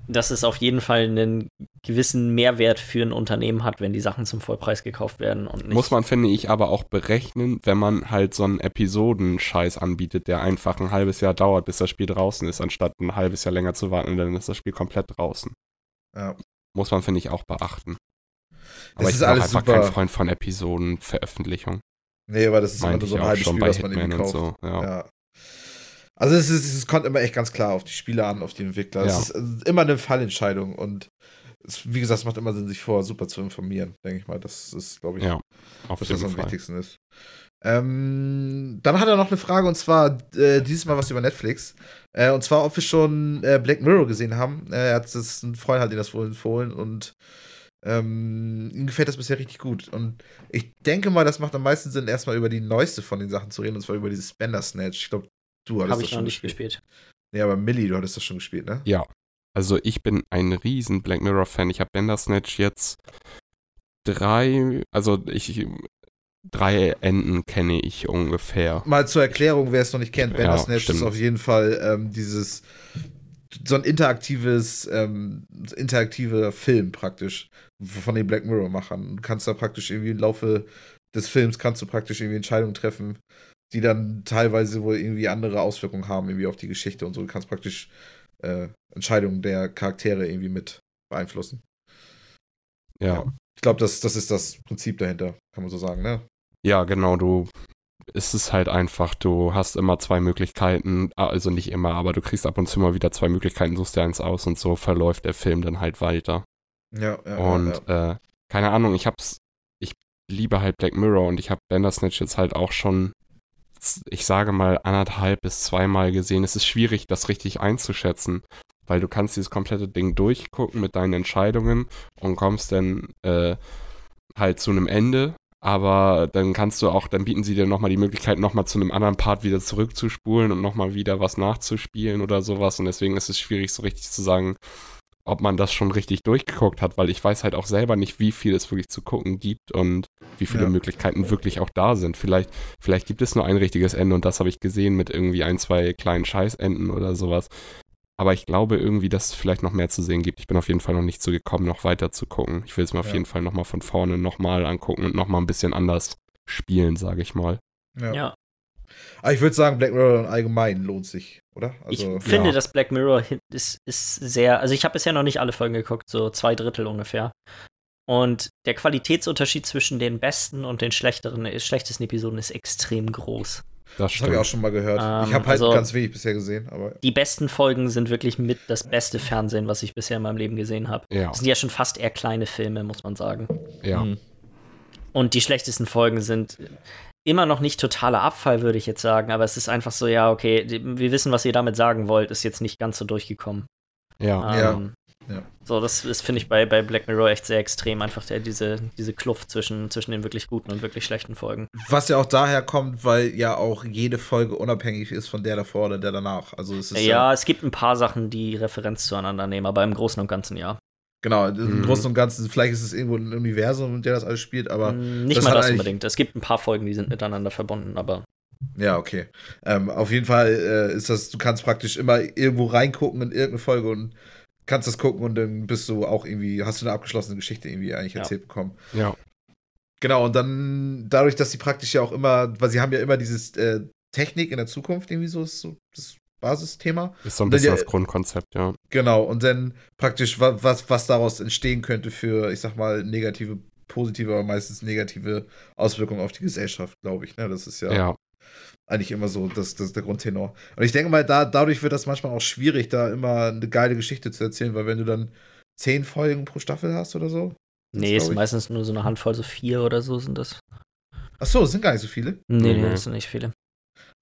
Dass es auf jeden Fall einen gewissen Mehrwert für ein Unternehmen hat, wenn die Sachen zum Vollpreis gekauft werden. Und nicht Muss man, finde ich, aber auch berechnen, wenn man halt so einen Episodenscheiß anbietet, der einfach ein halbes Jahr dauert, bis das Spiel draußen ist, anstatt ein halbes Jahr länger zu warten, dann ist das Spiel komplett draußen. Ja. Muss man, finde ich, auch beachten. Aber das ich bin auch einfach super. kein Freund von Episodenveröffentlichung. Nee, aber das ist immer so ein halbes Spiel, was man irgendwie kauft. So, ja. ja. Also es, ist, es kommt immer echt ganz klar auf die Spieler an, auf die Entwickler. Ja. Es ist immer eine Fallentscheidung und es, wie gesagt, es macht immer Sinn, sich vorher super zu informieren, denke ich mal. Das ist, glaube ich, ja, auf was am wichtigsten ist. Ähm, dann hat er noch eine Frage und zwar äh, dieses Mal was über Netflix. Äh, und zwar, ob wir schon äh, Black Mirror gesehen haben. Äh, er hat das, ein Freund hat ihn das wohl empfohlen und ähm, ihm gefällt das bisher richtig gut. Und ich denke mal, das macht am meisten Sinn, erstmal über die neueste von den Sachen zu reden, und zwar über dieses Spender Snatch. Ich glaube, du hattest Hab das ich schon noch nicht gespielt. gespielt. Nee, aber Millie, du hattest das schon gespielt, ne? Ja. Also ich bin ein riesen Black Mirror-Fan. Ich habe Bandersnatch jetzt drei, also ich drei Enden kenne ich ungefähr. Mal zur Erklärung, wer es noch nicht kennt, Bandersnatch ja, ist auf jeden Fall ähm, dieses so ein interaktives, ähm, interaktiver Film praktisch von den Black Mirror-Machern. Du kannst da praktisch irgendwie im Laufe des Films kannst du praktisch irgendwie Entscheidungen treffen, die dann teilweise wohl irgendwie andere Auswirkungen haben, irgendwie auf die Geschichte und so. Du kannst praktisch äh, Entscheidungen der Charaktere irgendwie mit beeinflussen. Ja. ja. Ich glaube, das, das ist das Prinzip dahinter, kann man so sagen, ne? Ja, genau, du es ist halt einfach, du hast immer zwei Möglichkeiten, also nicht immer, aber du kriegst ab und zu mal wieder zwei Möglichkeiten, suchst dir eins aus und so verläuft der Film dann halt weiter. Ja, ja. Und ja, ja. Äh, keine Ahnung, ich hab's, ich liebe halt Black Mirror und ich habe Bandersnatch jetzt halt auch schon, ich sage mal, anderthalb bis zweimal gesehen. Es ist schwierig, das richtig einzuschätzen, weil du kannst dieses komplette Ding durchgucken mit deinen Entscheidungen und kommst dann äh, halt zu einem Ende aber dann kannst du auch, dann bieten sie dir nochmal die Möglichkeit, nochmal zu einem anderen Part wieder zurückzuspulen und nochmal wieder was nachzuspielen oder sowas. Und deswegen ist es schwierig, so richtig zu sagen, ob man das schon richtig durchgeguckt hat, weil ich weiß halt auch selber nicht, wie viel es wirklich zu gucken gibt und wie viele ja. Möglichkeiten wirklich auch da sind. Vielleicht, vielleicht gibt es nur ein richtiges Ende und das habe ich gesehen mit irgendwie ein, zwei kleinen Scheißenden oder sowas. Aber ich glaube irgendwie, dass es vielleicht noch mehr zu sehen gibt. Ich bin auf jeden Fall noch nicht so gekommen, noch weiter zu gucken. Ich will es mir ja. auf jeden Fall nochmal von vorne nochmal angucken und nochmal ein bisschen anders spielen, sage ich mal. Ja. ja. Aber ich würde sagen, Black Mirror allgemein lohnt sich, oder? Also, ich finde, ja. dass Black Mirror ist, ist sehr, also ich habe bisher noch nicht alle Folgen geguckt, so zwei Drittel ungefähr. Und der Qualitätsunterschied zwischen den besten und den schlechteren, schlechtesten Episoden ist extrem groß. Das, das habe ich auch schon mal gehört. Ähm, ich habe halt also ganz wenig bisher gesehen. Aber die besten Folgen sind wirklich mit das beste Fernsehen, was ich bisher in meinem Leben gesehen habe. Ja. Das sind ja schon fast eher kleine Filme, muss man sagen. Ja. Mhm. Und die schlechtesten Folgen sind immer noch nicht totaler Abfall, würde ich jetzt sagen, aber es ist einfach so, ja, okay, wir wissen, was ihr damit sagen wollt, ist jetzt nicht ganz so durchgekommen. Ja. Ähm, ja. So, das ist, finde ich, bei, bei Black Mirror echt sehr extrem, einfach der, diese, diese Kluft zwischen, zwischen den wirklich guten und wirklich schlechten Folgen. Was ja auch daher kommt, weil ja auch jede Folge unabhängig ist von der davor oder der danach. Also es ist ja, ja, es gibt ein paar Sachen, die Referenz zueinander nehmen, aber im Großen und Ganzen ja. Genau, im mhm. Großen und Ganzen, vielleicht ist es irgendwo ein Universum, in der das alles spielt, aber. Mm, nicht das mal das unbedingt. Es gibt ein paar Folgen, die sind miteinander verbunden, aber. Ja, okay. Ähm, auf jeden Fall äh, ist das, du kannst praktisch immer irgendwo reingucken in irgendeine Folge und kannst das gucken und dann bist du auch irgendwie, hast du eine abgeschlossene Geschichte irgendwie eigentlich erzählt ja. bekommen. Ja. Genau, und dann dadurch, dass sie praktisch ja auch immer, weil sie haben ja immer dieses äh, Technik in der Zukunft irgendwie so, so das Basisthema. Ist so ein bisschen ja, das Grundkonzept, ja. Genau, und dann praktisch, was, was daraus entstehen könnte für, ich sag mal, negative, positive, aber meistens negative Auswirkungen auf die Gesellschaft, glaube ich. Ne? Das ist ja, ja, eigentlich immer so das, das der Grundtenor. Und ich denke mal, da, dadurch wird das manchmal auch schwierig, da immer eine geile Geschichte zu erzählen, weil wenn du dann zehn Folgen pro Staffel hast oder so. Nee, ist meistens nur so eine Handvoll, so vier oder so sind das. Ach so, sind gar nicht so viele? Nee, nee, das sind nicht viele.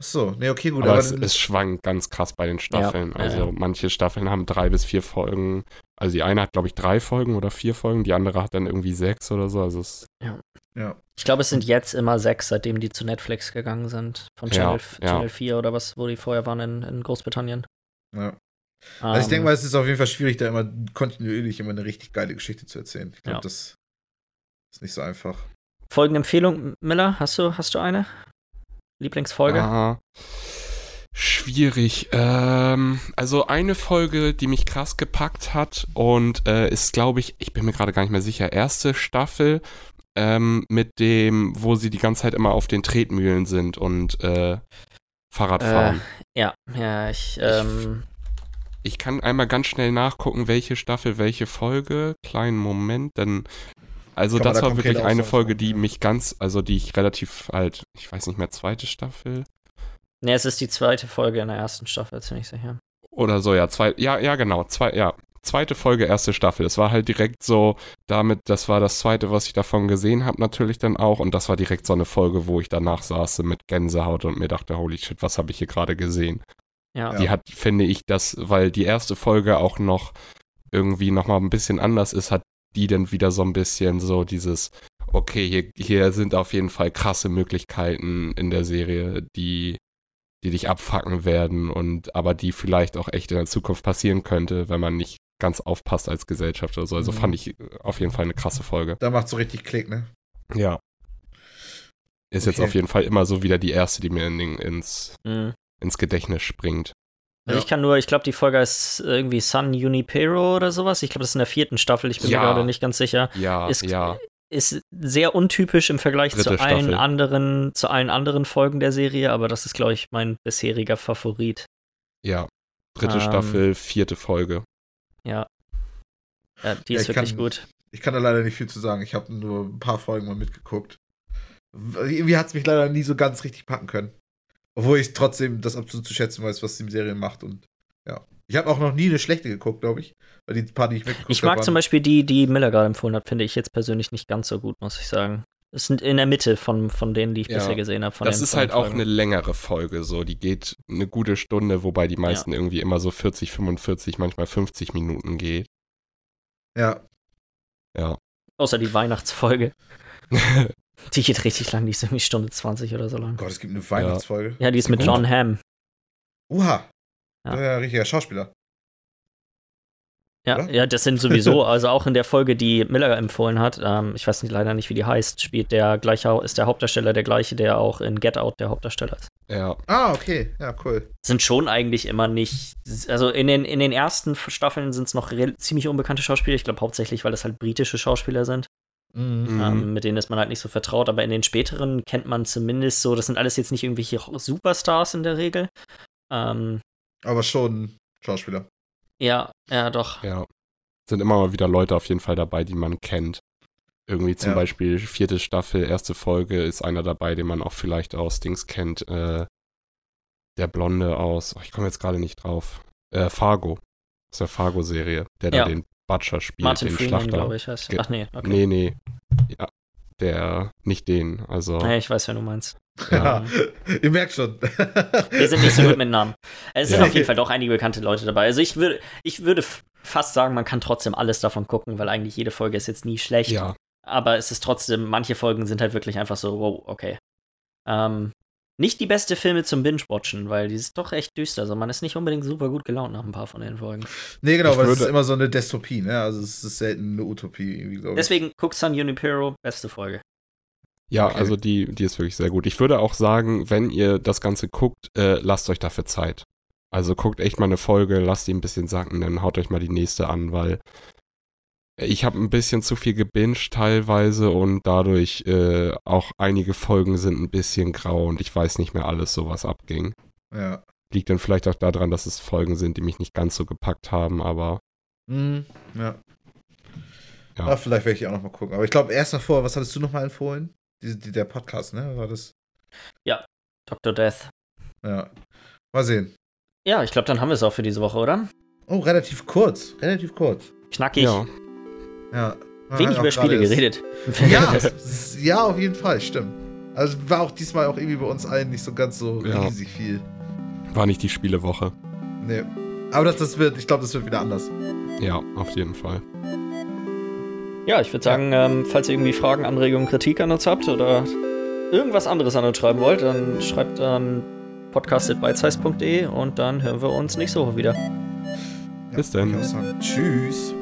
Ach so, nee, okay, gut. Aber, aber es, es, schwankt ganz krass bei den Staffeln. Ja, also ja. manche Staffeln haben drei bis vier Folgen. Also die eine hat, glaube ich, drei Folgen oder vier Folgen, die andere hat dann irgendwie sechs oder so. Also es ja. ja. Ich glaube, es sind jetzt immer sechs, seitdem die zu Netflix gegangen sind. Von Channel, Channel 4 oder was, wo die vorher waren in, in Großbritannien. Ja. Also um, ich denke ähm. mal, es ist auf jeden Fall schwierig, da immer kontinuierlich immer eine richtig geile Geschichte zu erzählen. Ich glaube, das ist nicht so einfach. Folgenempfehlung, Miller, hast du, hast du eine? Lieblingsfolge? Aha. Schwierig. Ähm, also eine Folge, die mich krass gepackt hat und äh, ist, glaube ich, ich bin mir gerade gar nicht mehr sicher, erste Staffel ähm, mit dem, wo sie die ganze Zeit immer auf den Tretmühlen sind und äh, Fahrrad äh, fahren. Äh, ja, ja, ich, ähm ich, ich kann einmal ganz schnell nachgucken, welche Staffel, welche Folge. Kleinen Moment, denn also das war wirklich eine Folge, die mich ganz, also die ich relativ halt, ich weiß nicht mehr, zweite Staffel. Ne, es ist die zweite Folge in der ersten Staffel, ziemlich sicher. Oder so, ja, zwei, ja, ja, genau, zwei, ja, zweite Folge, erste Staffel. Es war halt direkt so, damit, das war das zweite, was ich davon gesehen habe, natürlich dann auch. Und das war direkt so eine Folge, wo ich danach saß mit Gänsehaut und mir dachte, holy shit, was habe ich hier gerade gesehen? Ja. Die hat, finde ich, das, weil die erste Folge auch noch irgendwie nochmal ein bisschen anders ist, hat die dann wieder so ein bisschen so dieses, okay, hier, hier sind auf jeden Fall krasse Möglichkeiten in der Serie, die, die dich abfacken werden und aber die vielleicht auch echt in der Zukunft passieren könnte, wenn man nicht ganz aufpasst als Gesellschaft oder so. Also mhm. fand ich auf jeden Fall eine krasse Folge. Da macht so richtig Klick, ne? Ja. Ist okay. jetzt auf jeden Fall immer so wieder die erste, die mir in ins, mhm. ins Gedächtnis springt. Also ja. ich kann nur, ich glaube, die Folge ist irgendwie Sun Junipero oder sowas. Ich glaube, das ist in der vierten Staffel, ich bin ja. mir gerade nicht ganz sicher. Ja, ist, ja. Ist sehr untypisch im Vergleich Dritte zu allen anderen, zu allen anderen Folgen der Serie, aber das ist, glaube ich, mein bisheriger Favorit. Ja. Dritte ähm, Staffel, vierte Folge. Ja. Ja, die ja, ist wirklich kann, gut. Ich kann da leider nicht viel zu sagen. Ich habe nur ein paar Folgen mal mitgeguckt. Irgendwie hat es mich leider nie so ganz richtig packen können. Obwohl ich trotzdem das absolut zu schätzen weiß, was die Serie macht. Und ja. Ich habe auch noch nie eine schlechte geguckt, glaube ich. Weil die paar, die ich weggeguckt Ich mag zum Beispiel die, die Miller gerade empfohlen hat, finde ich jetzt persönlich nicht ganz so gut, muss ich sagen. Es sind in der Mitte von, von denen, die ich ja. bisher gesehen habe. Das ist halt auch eine längere Folge, so. Die geht eine gute Stunde, wobei die meisten ja. irgendwie immer so 40, 45, manchmal 50 Minuten geht. Ja. Ja. Außer die Weihnachtsfolge. Die geht richtig lang, die ist irgendwie Stunde 20 oder so lang. Gott, es gibt eine Weihnachtsfolge. Ja, die ist mit John Hamm. Uha. Ja. ja richtiger Schauspieler. Ja, ja, das sind sowieso, also auch in der Folge, die Miller empfohlen hat, ähm, ich weiß nicht, leider nicht, wie die heißt, spielt der gleiche, ist der Hauptdarsteller der gleiche, der auch in Get Out der Hauptdarsteller ist. Ja. Ah, okay, ja, cool. Sind schon eigentlich immer nicht, also in den, in den ersten Staffeln sind es noch ziemlich unbekannte Schauspieler, ich glaube hauptsächlich, weil das halt britische Schauspieler sind. Mhm. Ähm, mit denen ist man halt nicht so vertraut, aber in den späteren kennt man zumindest so, das sind alles jetzt nicht irgendwelche Superstars in der Regel. Ähm, aber schon Schauspieler. Ja, ja, doch. Ja. Sind immer mal wieder Leute auf jeden Fall dabei, die man kennt. Irgendwie zum ja. Beispiel vierte Staffel, erste Folge ist einer dabei, den man auch vielleicht aus Dings kennt. Äh, der Blonde aus, oh, ich komme jetzt gerade nicht drauf. Äh, Fargo. Aus der Fargo-Serie, der ja. da den Butcher spielt, Martin den Freeman, Schlachter. glaube ich, heißt. Ach nee, okay. Nee, nee. Ja, der, nicht den, also. Nee, ich weiß, wer du meinst. Ja, ihr merkt schon. Wir sind nicht so gut mit Namen. Es sind ja. auf jeden Fall doch einige bekannte Leute dabei. Also ich würde, ich würde fast sagen, man kann trotzdem alles davon gucken, weil eigentlich jede Folge ist jetzt nie schlecht. Ja. Aber es ist trotzdem, manche Folgen sind halt wirklich einfach so, wow, okay. Ähm, nicht die beste Filme zum Binge-Watchen, weil die ist doch echt düster. Also man ist nicht unbedingt super gut gelaunt nach ein paar von den Folgen. Nee, genau, ich weil es ist immer so eine Dystopie, ne? Also es ist selten eine Utopie. Deswegen guckt San Junipero, beste Folge. Ja, okay. also die, die ist wirklich sehr gut. Ich würde auch sagen, wenn ihr das Ganze guckt, äh, lasst euch dafür Zeit. Also guckt echt mal eine Folge, lasst die ein bisschen sacken, dann haut euch mal die nächste an, weil ich habe ein bisschen zu viel gebinged teilweise und dadurch äh, auch einige Folgen sind ein bisschen grau und ich weiß nicht mehr alles, so was abging. Ja. Liegt dann vielleicht auch daran, dass es Folgen sind, die mich nicht ganz so gepackt haben, aber. Mm, ja. Ja. Ach, vielleicht werde ich auch noch mal gucken. Aber ich glaube, erst davor, was hattest du noch mal empfohlen? Die, die, der Podcast, ne? War das? Ja, Dr. Death. Ja. Mal sehen. Ja, ich glaube, dann haben wir es auch für diese Woche, oder? Oh, relativ kurz. Relativ kurz. Knackig. Ja. Ja. Wenig über Spiele geredet. Ja, ja, auf jeden Fall, stimmt. Also war auch diesmal auch irgendwie bei uns allen nicht so ganz so ja. riesig viel. War nicht die Spielewoche. Nee. Aber das, das wird, ich glaube, das wird wieder anders. Ja, auf jeden Fall. Ja, ich würde sagen, ähm, falls ihr irgendwie Fragen, Anregungen, Kritik an uns habt oder irgendwas anderes an uns schreiben wollt, dann schreibt an podcast.beizheis.de und dann hören wir uns nächste Woche wieder. Bis dann. Tschüss.